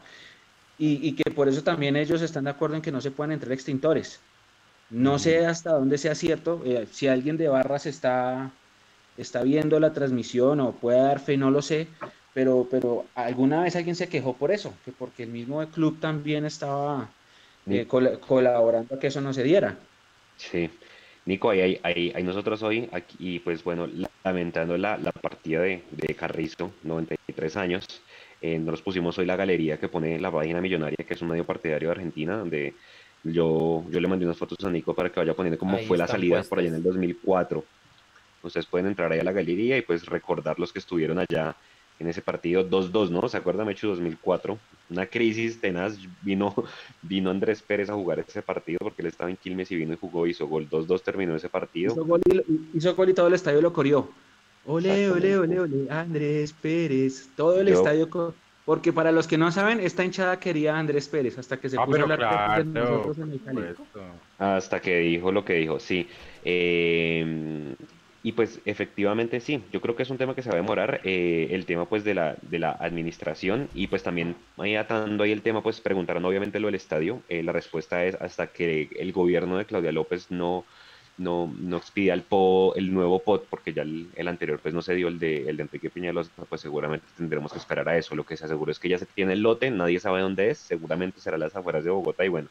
Y, que por eso también ellos están de acuerdo en que no se puedan entrar extintores. No sé hasta dónde sea cierto, eh, si alguien de Barras está, está viendo la transmisión o puede dar fe, no lo sé, pero, pero alguna vez alguien se quejó por eso, que porque el mismo club también estaba eh, colaborando a que eso no se diera. Sí. Nico, ahí, ahí, ahí nosotros hoy, aquí, y pues bueno, lamentando la, la partida de, de, Carrizo, 93 años, eh, nos pusimos hoy la galería que pone la página millonaria, que es un medio partidario de Argentina, donde yo, yo le mandé unas fotos a Nico para que vaya poniendo cómo fue la salida por allá en el 2004. Ustedes pueden entrar ahí a la galería y pues recordar los que estuvieron allá en ese partido 2-2, ¿no? ¿Se acuerda, Mechu, 2004? Una crisis tenaz, vino, vino Andrés Pérez a jugar ese partido porque él estaba en Quilmes y vino y jugó, hizo gol, 2-2 terminó ese partido. Hizo gol, y, hizo gol y todo el estadio lo corrió. Ole, ole, ole, ole, Andrés Pérez, todo el estadio, porque para los que no saben, esta hinchada quería a Andrés Pérez hasta que se ah, puso a hablar de nosotros en el Hasta que dijo lo que dijo, sí. Eh, y pues efectivamente sí, yo creo que es un tema que se va a demorar, eh, el tema pues de la, de la administración y pues también ahí atando ahí el tema pues preguntaron obviamente lo del estadio, eh, la respuesta es hasta que el gobierno de Claudia López no, no, no expida el, po, el nuevo POT, porque ya el, el, anterior pues no se dio el de, el de Enrique Piñalosa, pues seguramente tendremos que esperar a eso, lo que se aseguró es que ya se tiene el lote, nadie sabe dónde es, seguramente será las afueras de Bogotá y bueno,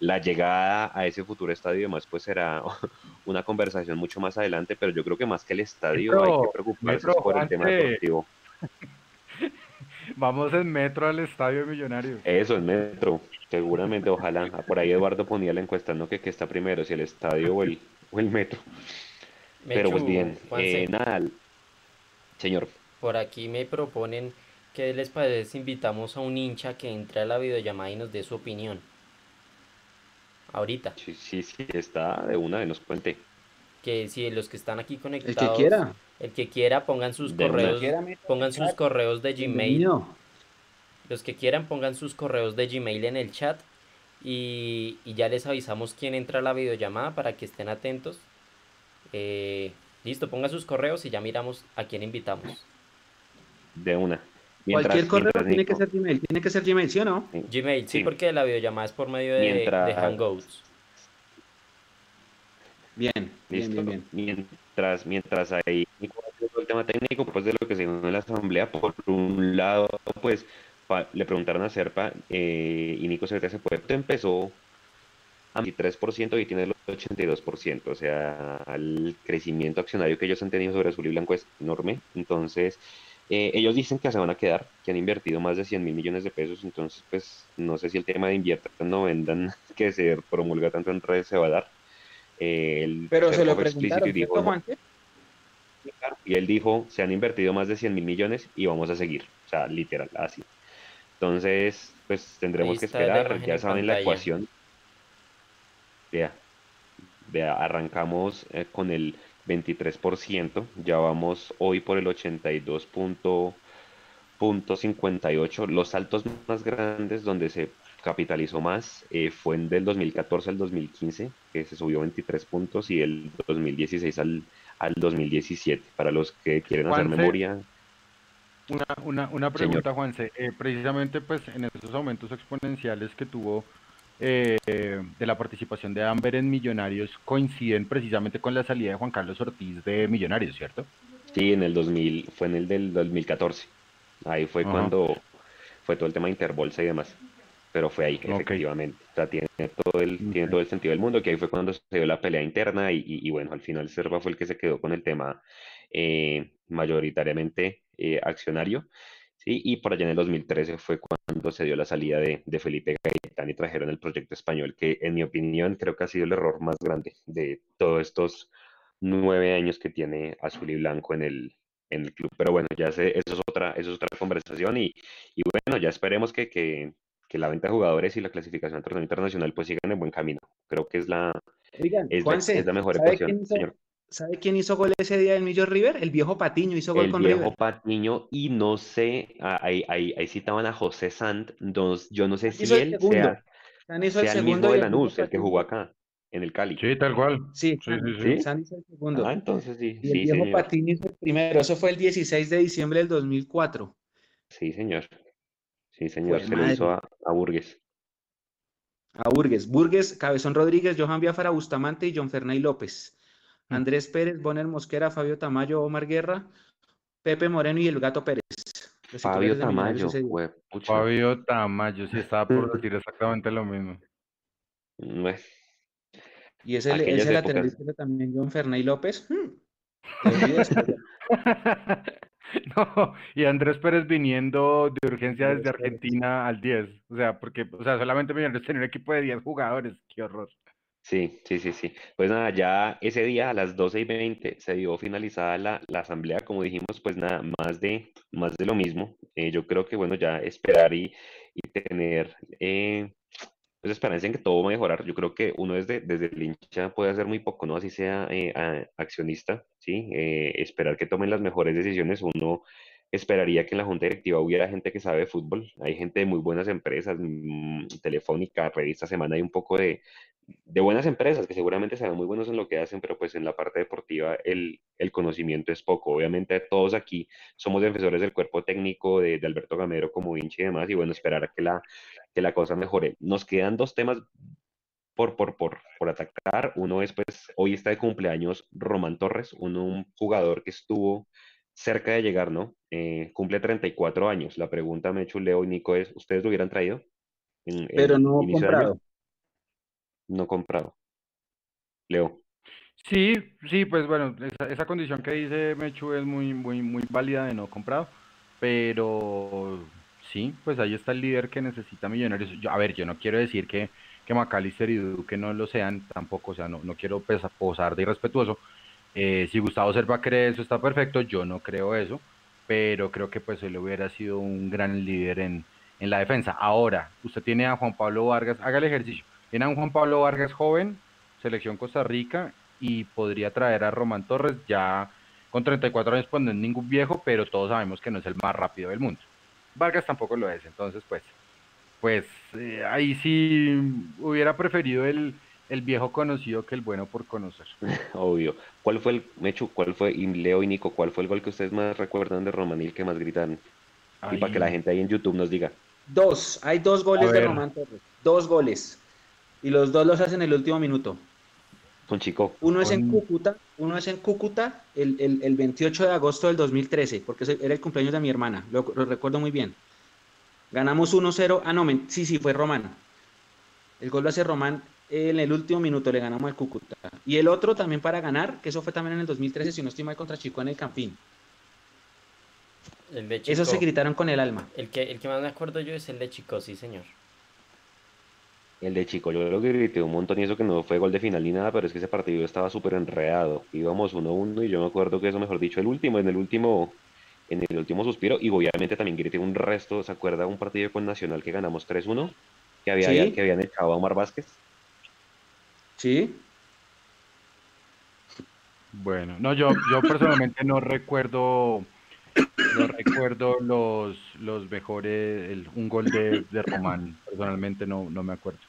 la llegada a ese futuro estadio y demás pues será una conversación mucho más adelante, pero yo creo que más que el estadio hay que preocuparse por el tema deportivo. Vamos en metro al estadio millonario. Eso, en metro, seguramente, ojalá. Por ahí Eduardo ponía la encuesta, ¿no? Que, que está primero, si el estadio o el, o el metro. pero pues bien, eh, nada, señor. Por aquí me proponen que les parece si invitamos a un hincha que entre a la videollamada y nos dé su opinión ahorita. Sí, sí, sí, está de una de nos cuente. Que si los que están aquí conectados. El que quiera. El que quiera pongan sus correos, pongan sus correos de Gmail. Los que quieran pongan sus correos de Gmail en el chat y, ya les avisamos quién entra a la videollamada para que estén atentos. Eh, listo, pongan sus correos y ya miramos a quién invitamos. De una. Cualquier correo tiene que ser Gmail, tiene que ser Gmail, ¿sí o no? Gmail, sí, porque la videollamada es por medio de, Hangouts. Bien, bien, bien, Mientras, mientras hay el tema técnico, pues de lo que se dio en la asamblea, por un lado, pues le preguntaron a Serpa eh, y Nico Certeza se puede, empezó a 23% y tiene el 82%, o sea, el crecimiento accionario que ellos han tenido sobre azul y blanco es enorme, entonces eh, ellos dicen que se van a quedar, que han invertido más de 100 mil millones de pesos, entonces pues no sé si el tema de inviertan no vendan que se promulga tanto en redes se va a dar. Eh, Pero se lo preguntaron, y, dijo, y él dijo, se han invertido más de 100 mil millones y vamos a seguir, o sea, literal, así. Entonces, pues tendremos que esperar, ya saben la ecuación. Ya. vea, arrancamos eh, con el 23%, ya vamos hoy por el 82.58. Los saltos más grandes donde se capitalizó más eh, fue en del 2014 al 2015, que se subió 23 puntos, y el 2016 al, al 2017. Para los que quieren hacer memoria. Una, una, una pregunta, Juanse. Eh, precisamente pues en esos aumentos exponenciales que tuvo eh, de la participación de Amber en Millonarios coinciden precisamente con la salida de Juan Carlos Ortiz de Millonarios, ¿cierto? Sí, en el 2000, fue en el del 2014. Ahí fue cuando fue todo el tema de Interbolsa y demás. Pero fue ahí, efectivamente. O sea, tiene todo, el, tiene todo el sentido del mundo, que ahí fue cuando se dio la pelea interna y, y, bueno, al final Serva fue el que se quedó con el tema eh, mayoritariamente eh, accionario. ¿sí? Y por allá en el 2013 fue cuando se dio la salida de, de, Felipe Gaitán y trajeron el proyecto español, que en mi opinión creo que ha sido el error más grande de todos estos nueve años que tiene Azul y Blanco en el, en el club. Pero bueno, ya sé, eso es otra, eso es otra conversación y, y bueno, ya esperemos que, que, que, la venta de jugadores y la clasificación al internacional pues sigan en buen camino. Creo que es la, es, la, es la mejor ecuación, señor. ¿Sabe quién hizo gol ese día del Millo River? El viejo Patiño hizo gol con River. El viejo Patiño, y no sé, ah, ahí, ahí, ahí, citaban a José Sant, yo no sé si él el sea, sea el, mismo de Lanús, el que jugó acá, en el Cali. Sí, tal cual. Sí, sí, sí. sí. hizo el segundo. Ah, entonces sí. Y el viejo Patiño hizo el primero, eso fue el 16 de diciembre del 2004. Sí, señor. Sí, señor, se lo hizo a, a Burgues. A Burgues. Burgues, Cabezón Rodríguez, Johan Biafara Bustamante y John Fernay López. Andrés Pérez, Bonner Mosquera, Fabio Tamayo, Omar Guerra, Pepe Moreno y el Gato Pérez. Fabio Tamayo, Fabio Tamayo, sí estaba por decir exactamente lo mismo. Y ese, ese lateral izquierdo también, John Fernay López. Hmm. no, y Andrés Pérez viniendo de urgencia desde Argentina al 10. O sea, porque, o sea, solamente Millonarios tenía un equipo de 10 jugadores. Qué horror. Sí, sí, sí, sí. Pues nada, ya ese día a las 12 y 20 se dio finalizada la, la asamblea, como dijimos, pues nada, más de, más de lo mismo. Eh, yo creo que, bueno, ya esperar y, y tener eh, pues esperanza en que todo va a mejorar. Yo creo que uno desde, desde el hincha puede hacer muy poco, ¿no? Así sea eh, accionista, ¿sí? esperar que tomen las mejores decisiones. Uno esperaría que en la junta directiva hubiera gente que sabe de fútbol. Hay gente de muy buenas empresas, mm, Telefónica, Revista Semana, hay un poco de, de buenas empresas que seguramente saben muy buenos en lo que hacen, pero pues en la parte deportiva el, el conocimiento es poco. Obviamente todos aquí somos defensores del cuerpo técnico de, de Alberto Gamero como hincha y demás, y bueno, esperar a que la, que la cosa mejore. Nos quedan dos temas por, por, por, por atacar. Uno es, pues, hoy está de cumpleaños Román Torres, uno, un jugador que estuvo cerca de llegar, ¿no? Eh, cumple 34 años. La pregunta, me hecho Leo y Nico, es, ¿ustedes lo hubieran traído? En, Pero no comprado no comprado. Leo. Sí, sí, pues bueno, esa, condición que dice Mechu es muy, muy, muy válida de no comprado, pero sí, pues ahí está el líder que necesita Millonarios. A ver, yo no quiero decir que, que Macalister y Duque no lo sean, tampoco, o sea, no, no quiero posar de irrespetuoso. Eh, si Gustavo Serva cree eso está perfecto, yo no creo eso, pero creo que pues él hubiera sido un gran líder en, en la defensa. Ahora, usted tiene a Juan Pablo Vargas, haga el ejercicio tiene a un Juan Pablo Vargas joven, selección Costa Rica, y podría traer a Román Torres ya con 34 años, pues no es ningún viejo, pero todos sabemos que no es el más rápido del mundo. Vargas tampoco lo es, entonces pues, pues eh, ahí sí hubiera preferido el, el viejo conocido que el bueno por conocer. Obvio. ¿Cuál fue el, Mechu, cuál fue, y Leo y Nico, cuál fue el gol que ustedes más recuerdan de Romanil que más gritan? Y para que la gente ahí en YouTube nos diga. Dos, hay dos goles de Román Torres, dos goles. Y los dos los hacen en el último minuto. Con Chico. Uno es en Cúcuta, uno es en Cúcuta el, el, el, 28 de agosto del 2013, porque era el cumpleaños de mi hermana, lo, recuerdo muy bien. Ganamos 1-0, ah no, sí, sí, fue Román. El gol lo hace Román en el último minuto, le ganamos al Cúcuta. Y el otro también para ganar, que eso fue también en el 2013, si no estoy mal, contra Chico en el Campín. El de Chico, Eso se gritaron con el alma. El que, el que más me acuerdo yo es el de Chico, sí, señor. El de Chico, yo que grité un montón y eso que no fue gol de final ni nada, pero es que ese partido estaba súper enredado. Íbamos 1-1 y yo me acuerdo que eso, mejor dicho, el último, en el último, en el último suspiro, y obviamente también grité un resto, ¿se acuerda un partido con Nacional que ganamos 3-1? Que, había, que habían echado a Omar Vázquez. Sí. Bueno, no, yo, yo personalmente no recuerdo, no recuerdo los, los mejores, el- un gol de, de Román, personalmente no, no me acuerdo.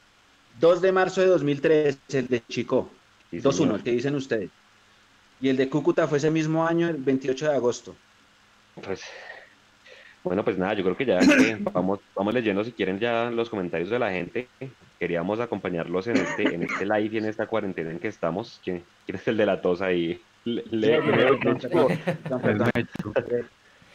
2 de marzo de 2003, el de Chico. Sí, 2-1, señor. el que dicen ustedes. Y el de Cúcuta fue ese mismo año, el 28 de agosto. Pues, bueno, pues nada, yo creo que ya eh, vamos, vamos leyendo si quieren ya los comentarios de la gente. Queríamos acompañarlos en este, en este live y en esta cuarentena en que estamos. ¿Quién, quién es el de la tos ahí? Le- le- le-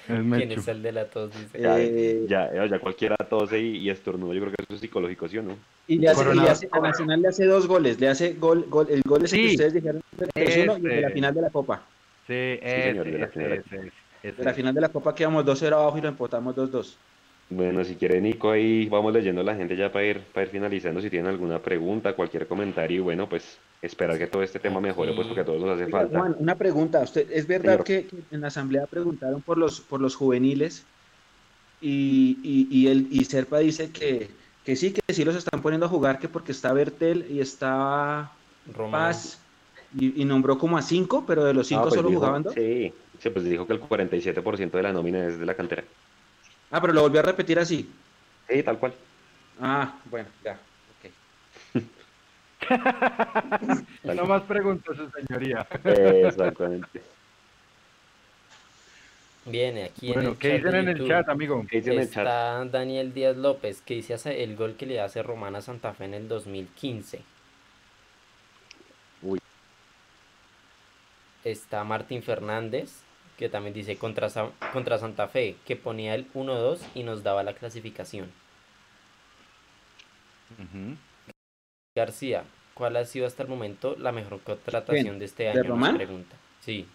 ¿Quién Mechu. es el de la tos? Dice. ya, Eh, ya, eh, ya cualquiera tose y, y estornuda, yo creo que eso es psicológico, ¿sí o no? Y le hace, y le hace- a Nacional le hace dos goles. Le hace gol, gol el gol ese que Sí. ustedes dijeron 3-1 y el de la Ese. final de la Copa. Sí, señor, de la ese, final. ese, ese, ese. De la final de la Copa quedamos 2-0 abajo y lo empotamos 2-2. Bueno, si quiere Nico, ahí vamos leyendo a la gente ya para ir, para ir finalizando. Si tienen alguna pregunta, cualquier comentario, y bueno, pues esperar que todo este tema mejore, pues porque a todos nos hace Oiga, falta. Juan, una pregunta. ¿Usted, ¿Es verdad que, que en la asamblea preguntaron por los, por los juveniles y, y, y, el, y Serpa dice que, que sí, que sí los están poniendo a jugar, que porque está Bertel y está Román. Paz y, y nombró como a cinco, pero de los cinco Ah, pues solo dijo- jugaban dos? Sí, sí, pues dijo que el 47% de la nómina es de la cantera. Ah, pero lo volvió a repetir así. Sí, tal cual. Ah, bueno, ya. ok. No más preguntas, su señoría. Exactamente. Viene aquí en Bueno, el ¿qué chat dicen en el chat, amigo? ¿Qué dice en el chat? Está Daniel Díaz López, que dice hace- el gol que le hace Román a Santa Fe en el 2015. Uy. Está Martín Fernández, que también dice contra, Sa- contra Santa Fe, que ponía el 1-2 y nos daba la clasificación. García, ¿cuál ha sido hasta el momento la mejor contratación de este ¿De año? Nos Román? pregunta. Sí.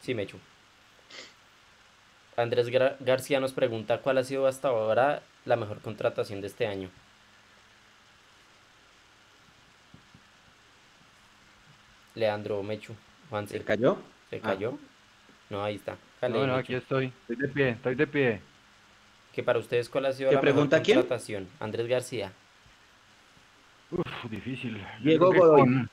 Sí, Mechu. Andrés Gra- García nos pregunta cuál ha sido hasta ahora la mejor contratación de este año. Leandro Mechu, Juan ¿Se cayó? ¿Se Ah. cayó? No, ahí está. Dale, No, no, aquí estoy. Estoy de pie, estoy de pie. Que para ustedes, ¿cuál ha sido ¿Qué la mejor pregunta quién? Andrés García. Uf, difícil. Diego con-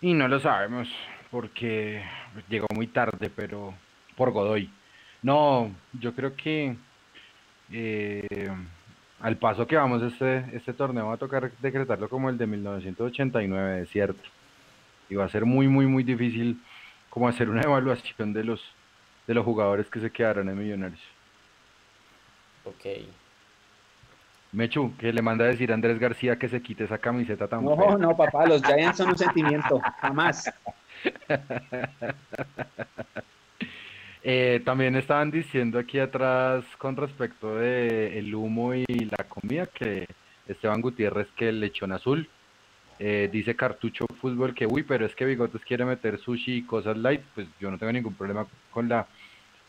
Y no lo sabemos, porque llegó muy tarde, pero por Godoy. No, yo creo que eh, al paso que vamos este, este torneo va a tocar decretarlo como el de 1989, es cierto. Y va a ser muy, muy, muy difícil como hacer una evaluación de los, de los jugadores que se quedaron en Millonarios. Ok. Mechu, que le manda a decir a Andrés García que se quite esa camiseta tan No, fea. no, papá, los Giants son un sentimiento. Jamás. Eh, también estaban diciendo aquí atrás con respecto de el humo y la comida que Esteban Gutiérrez que el lechón azul eh, dice Cartucho Fútbol que uy, pero es que Bigotes quiere meter sushi y cosas light, pues yo no tengo ningún problema con la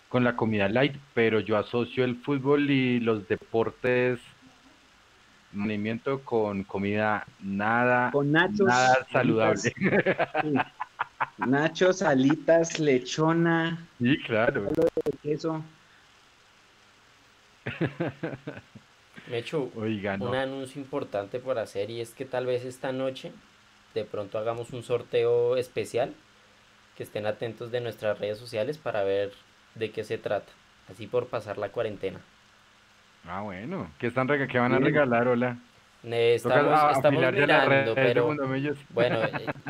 con la comida light, pero yo asocio el fútbol y los deportes movimiento con comida nada Con nachos. nada saludable. sí. Nachos, alitas, lechona, Sí, claro. queso. Mechu, Oiga, no. un anuncio importante por hacer y es que tal vez esta noche de pronto hagamos un sorteo especial que estén atentos de nuestras redes sociales para ver de qué se trata, así por pasar la cuarentena. Ah, bueno. ¿Qué, están rega- qué van a regalar, hola? Estamos, a- estamos mirando, pero bueno,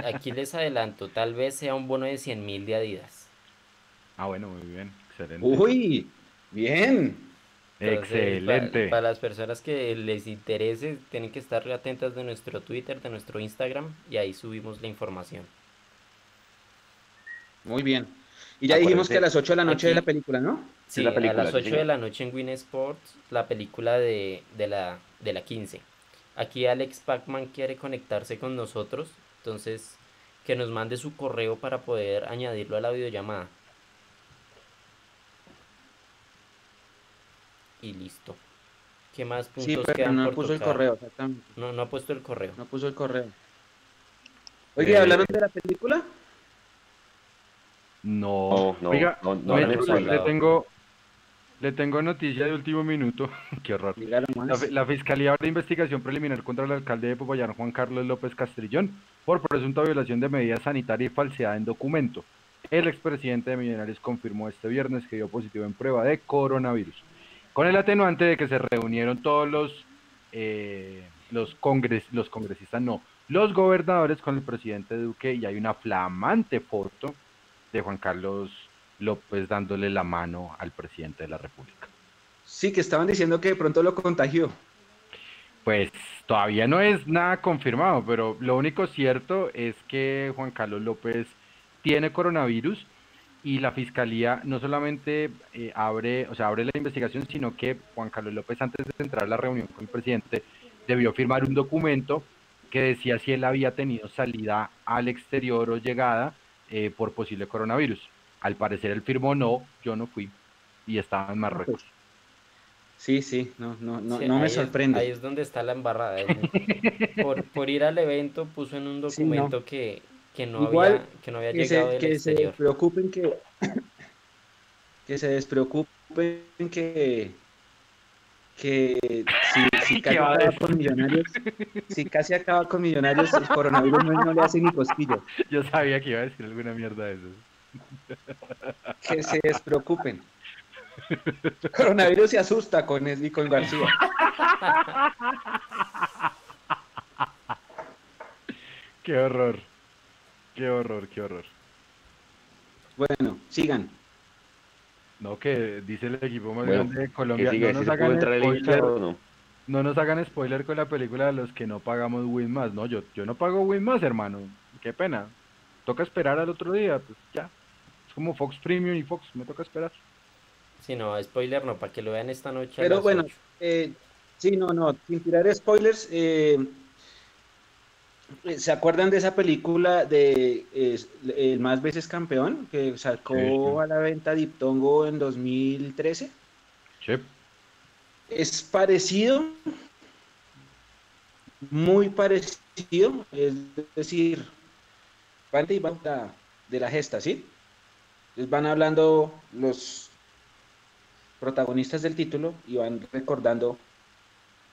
aquí les adelanto, tal vez sea un bono de 100 mil de Adidas. Ah, bueno, muy bien. Excelente. Uy, bien. Entonces, Excelente. pa- Para, las personas que les interese, tienen que estar atentas de nuestro Twitter, de nuestro Instagram, y ahí subimos la información. Muy bien. Y ya dijimos Acuérdense, que a las 8 de la noche de la película, ¿no? Sí, la película, a las sí, 8 señor. de la noche en Win Sports, la película de, de, la, de la 15. Aquí Alex Pacman quiere conectarse con nosotros, entonces que nos mande su correo para poder añadirlo a la videollamada. Y listo. ¿Qué más puntos Sí, pero quedan no por puso el correo, exactamente. No, no ha puesto el correo. No puso el correo. Oye, Eh, ¿hablaron de la película? No. No, no, Oiga, no, no me- le tengo, Le tengo noticia de último minuto. Qué horror. La, la Fiscalía abre investigación preliminar contra el alcalde de Popayán, Juan Carlos López Castrillón, por presunta violación de medidas sanitarias y falsedad en documento. El expresidente de Millonarios confirmó este viernes que dio positivo en prueba de coronavirus, con el atenuante de que se reunieron todos los, eh, los, congres, los congresistas, no, los gobernadores con el presidente Duque y hay una flamante foto de Juan Carlos López dándole la mano al presidente de la República. Sí, que estaban diciendo que de pronto lo contagió. Pues todavía no es nada confirmado, pero lo único cierto es que Juan Carlos López tiene coronavirus y la fiscalía no solamente eh, abre, o sea, abre la investigación, sino que Juan Carlos López antes de entrar a la reunión con el presidente debió firmar un documento que decía si él había tenido salida al exterior o llegada eh, por posible coronavirus. Al parecer él firmó no, yo no fui y estaba en Marruecos. Sí, sí, no, no, no, Sí, no me es- sorprende. ahí es donde está la embarrada. Por, por ir al evento puso en un Sí, no. documento que, que no Igual había, que no había que llegado se, del que se despreocupen que que se despreocupen que que si, si casi ¿Qué va a acaba con millonarios si casi acaba con millonarios el coronavirus no, no le hace ni cosquillo. Yo sabía que iba a decir alguna mierda de eso. que se despreocupen. Coronavirus se asusta con él y con García. Qué horror. Qué horror, qué horror. bueno sigan No, que dice el equipo más Bueno, grande de ¿Qué Colombia. sigue? No ¿Sí nos, hagan spoiler, o no? no nos hagan spoiler con la película de los que no pagamos Win más. No, yo, yo no pago Win más, hermano. Qué pena. Toca esperar al otro día, pues ya. Es como Fox Premium y Fox, me toca esperar. Si no, spoiler no, para que lo vean esta noche. Pero bueno, eh, sí, no, no, sin tirar spoilers, eh, ¿se acuerdan de esa película de eh, El Más Veces Campeón que sacó Sí, a la venta Diptongo en 2013? Sí. Es parecido, muy parecido, es decir, parte y banda de la gesta, ¿sí? Entonces van hablando los protagonistas del título y van recordando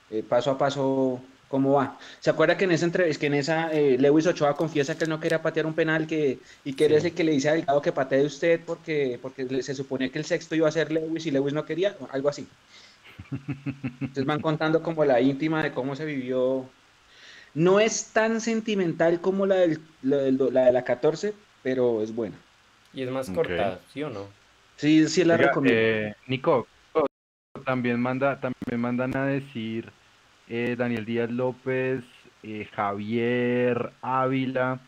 eh, paso a paso cómo va. ¿Se acuerda que en esa entrevista, que en esa eh, Lewis Ochoa confiesa que él no quería patear un penal que, y que él Sí. es el que le dice a Delgado que patee usted porque, porque le- se suponía que el sexto iba a ser Lewis y Lewis no quería? Algo así. Entonces van contando como la íntima de cómo se vivió. No es tan sentimental como la, del, la, del- la de la 14, pero es buena. Y es más Ok. corta, ¿sí o no? Sí, sí la Oiga, recomiendo. eh, Nico, también manda, también mandan a decir eh, Daniel Díaz López, eh, Javier Ávila,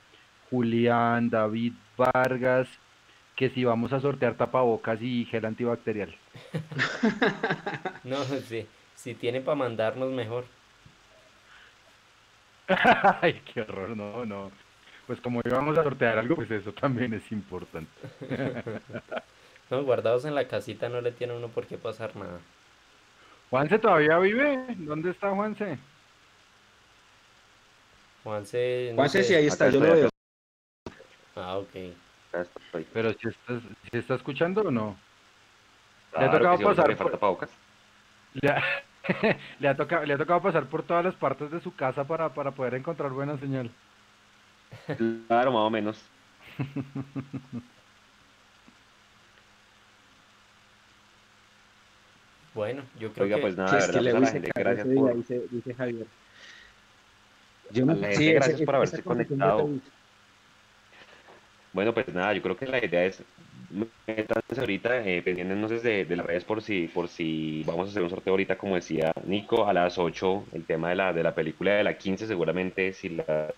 Julián, David Vargas, que si vamos a sortear tapabocas y gel antibacterial. No, sí. Si tiene para mandarnos mejor. Ay, qué horror, no, no. Pues como íbamos a sortear algo, pues eso también es importante. No, guardados en la casita no le tiene uno por qué pasar nada. ¿Juanse todavía vive? ¿Dónde está Juanse? Juanse, no Juanse, sé. sí, ahí está, Acá yo lo veo. Ah, ok. Pero si estás, si está escuchando o no. Le ha tocado pasar por-. Le ha, le ha tocado, le ha tocado pasar por todas las partes de su casa para, para poder encontrar buena señal. Claro, más o menos. Bueno, yo creo Oiga, que pues nada, es que verdad, pues, a la gente, gracias por, dice, dice Javier. Yo la gente, sí, gracias ese- por haberse conectado. Bueno, pues nada, yo creo que la idea es métanse ahorita, eh, pendientes de, de las redes por si, por si vamos a hacer un sorteo ahorita, como decía Nico, a las 8, el tema de la, de la película de la 15, seguramente si la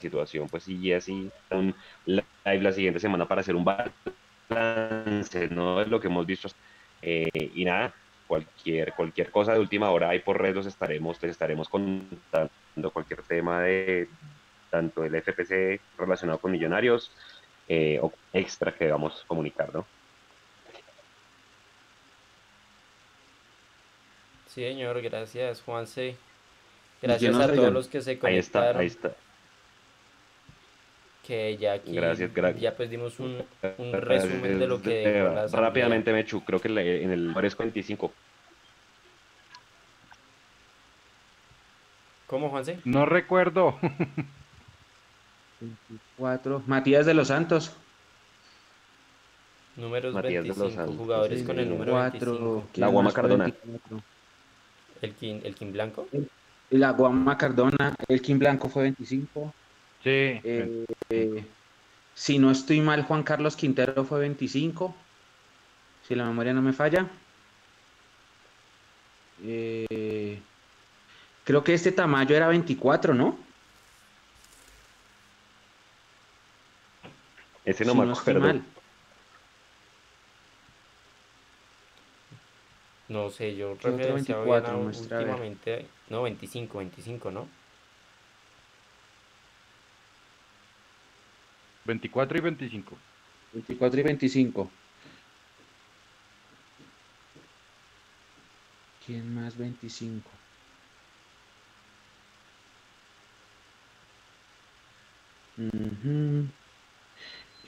situación pues sigue así, un live la siguiente semana para hacer un balance, ¿no? Es lo que hemos visto. Eh, y nada, cualquier, cualquier cosa de última hora ahí por redes los estaremos, les estaremos contando cualquier tema de tanto el FPC relacionado con millonarios, eh, o extra que debamos comunicar, ¿no? Sí, señor, gracias, Juanse. Gracias no a todos los que se Ahí está, conectaron. ahí está. Que ya aquí Gracias, crack. ya pues dimos un, un resumen de lo que dejó la asamblea. Rápidamente, Mechu, creo que en el Fresco 25. ¿Cómo, Juanse? No recuerdo. 24. Matías de los Santos. Números Matías de los 25, Santos. jugadores con el número 25. 24. La Guama Cardona. El King, el King Blanco. La Guama Cardona. El Kim Blanco fue 25. Sí. Eh, eh, si no estoy mal, Juan Carlos Quintero fue 25. Si la memoria no me falla. Eh, creo que este Tamayo era 24, ¿no? Ese no Si me no estoy acuerdo. mal. No sé, yo ¿Qué otro referenciaba 24? bien a Muestra, a ver. últimamente. No, 25, 25, ¿no? 24 y 25. 24 y 25. ¿Quién más 25? Ujú.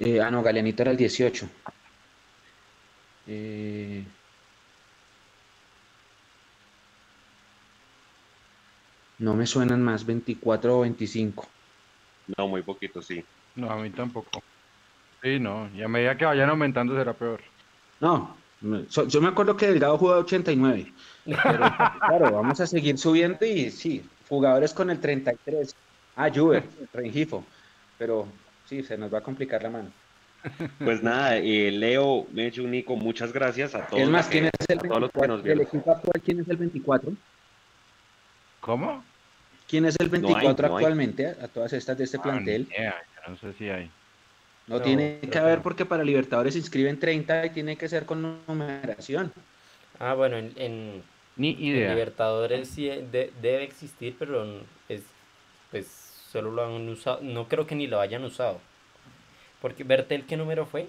Eh, ah, no, Galeanito era el 18. Eh, no me suenan más 24 o 25. No, muy poquito, sí. No, a mí tampoco. Sí, no. Y a medida que vayan aumentando será peor. No, so- yo me acuerdo que Delgado jugó 89. Pero claro, vamos a seguir subiendo y sí, jugadores con el 33. Ah, Juve, Rengifo. Pero sí, se nos va a complicar la mano. Pues nada, eh, Leo, Mechu, Nico, muchas gracias a todos. Es más, ¿quién que- es el a todos los que 24? nos Del vieron. equipo actual, ¿quién es el 24? ¿Cómo? ¿Quién es el No hay, 24 no hay. actualmente a, a todas estas de este Ah, plantel? yo no sé si hay. No, No, tiene que haber porque para Libertadores se inscriben 30 y tiene que ser con numeración. Ah, bueno, en, en, Ni en. Libertadores sí de- debe existir, pero es, pues solo lo han usado. No creo que ni lo hayan usado. Porque Bertel, ¿qué número fue?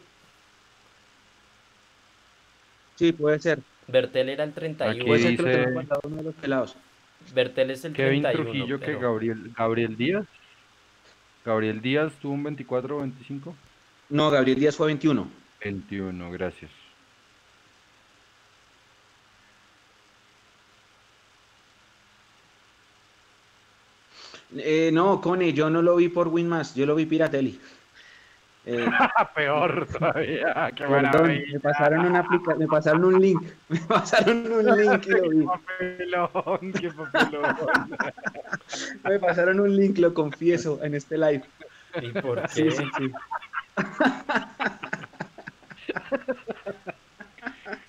Sí, puede ser. Bertel era el 31. Puede ser que dice- uno de los pelados. Bertel es el Kevin 31. Trujillo que Gabriel, Gabriel Díaz. Gabriel Díaz tuvo un 24 o 25. No, Gabriel Díaz fue 21. 21, gracias. Eh, no, Cone, yo no lo vi por Winmas, yo lo vi Piratelli. Eh, Peor todavía. Qué perdón, maravilla. me pasaron una aplica- me pasaron un link, me pasaron un link y lo vi. Qué papelón, qué papelón. Me pasaron un link, lo confieso, en este live. ¿Y por qué? sí, sí.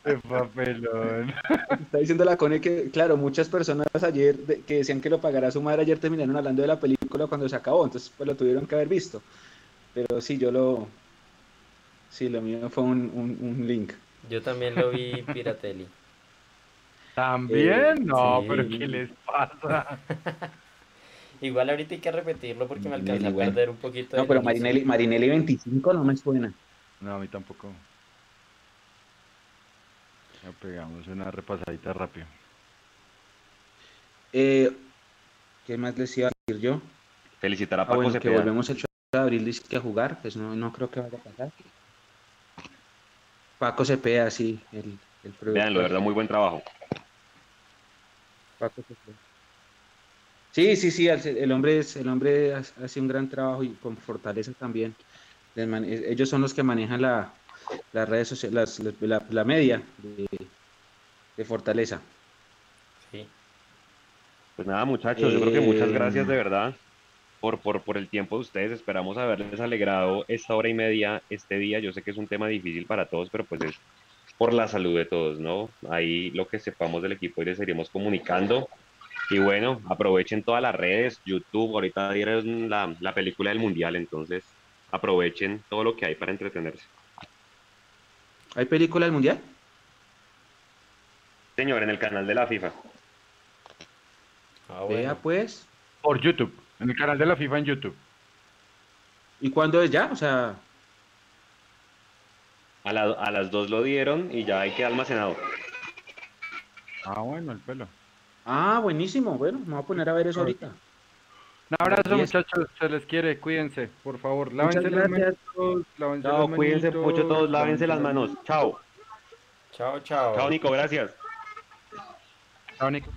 Qué papelón. Está diciendo la Cone que, claro, muchas personas ayer de- que decían que lo pagara su madre ayer terminaron hablando de la película cuando se acabó, entonces pues lo tuvieron que haber visto. Pero sí, yo lo... Sí, lo mío fue un, un- un link. Yo también lo vi Piratelli. ¿También? No, sí. pero ¿qué les pasa? Igual ahorita hay que repetirlo porque me alcancé a bueno. perder un poquito No, pero. Marinelli, Marinelli 25 no me suena. No, a mí tampoco. Ya pegamos una repasadita rápido. Eh, ¿Qué más les iba a decir yo? Felicitar a Ah, Paco bueno, que volvemos el 8 de abril dice que a jugar, pues no, no creo que vaya a pasar. Paco Cepeda, sí, el, el productor. Veanlo, de verdad, muy buen trabajo. Paco Cepeda. Sí, sí, sí, el, el hombre es, el hombre hace un gran trabajo y con fortaleza también. Eh, Ellos son los que manejan la, las redes sociales, las- la, la media de, de fortaleza. Sí. Pues nada, muchachos, yo creo que muchas Eh, gracias de verdad por, por, por el tiempo de ustedes. Esperamos haberles alegrado esta hora y media, este día. Yo sé que es un tema difícil para todos, pero pues es por la salud de todos, ¿no? Ahí lo que sepamos del equipo y les seguiremos comunicando. Y bueno, aprovechen todas las redes, YouTube, ahorita dieron la, la película del Mundial, entonces aprovechen todo lo que hay para entretenerse. ¿Hay película del Mundial? Señor, en el canal de la FIFA. Ah, Vea bueno. pues. Por YouTube, en el canal de la FIFA en YouTube. ¿Y cuándo es ya? O sea, A, la- a las dos lo dieron y ya hay que almacenado. Ah, bueno, el pelo. ah, buenísimo. Bueno, me voy a poner a ver eso ahorita. Un abrazo, muchachos. Se les quiere. Cuídense, por favor. Lávense Muchas las manitos. Lávense Chao, las cuídense mucho todos, lávense las manos. Chao. Chao, chao. Chao, Nico, gracias. Chao, Nico.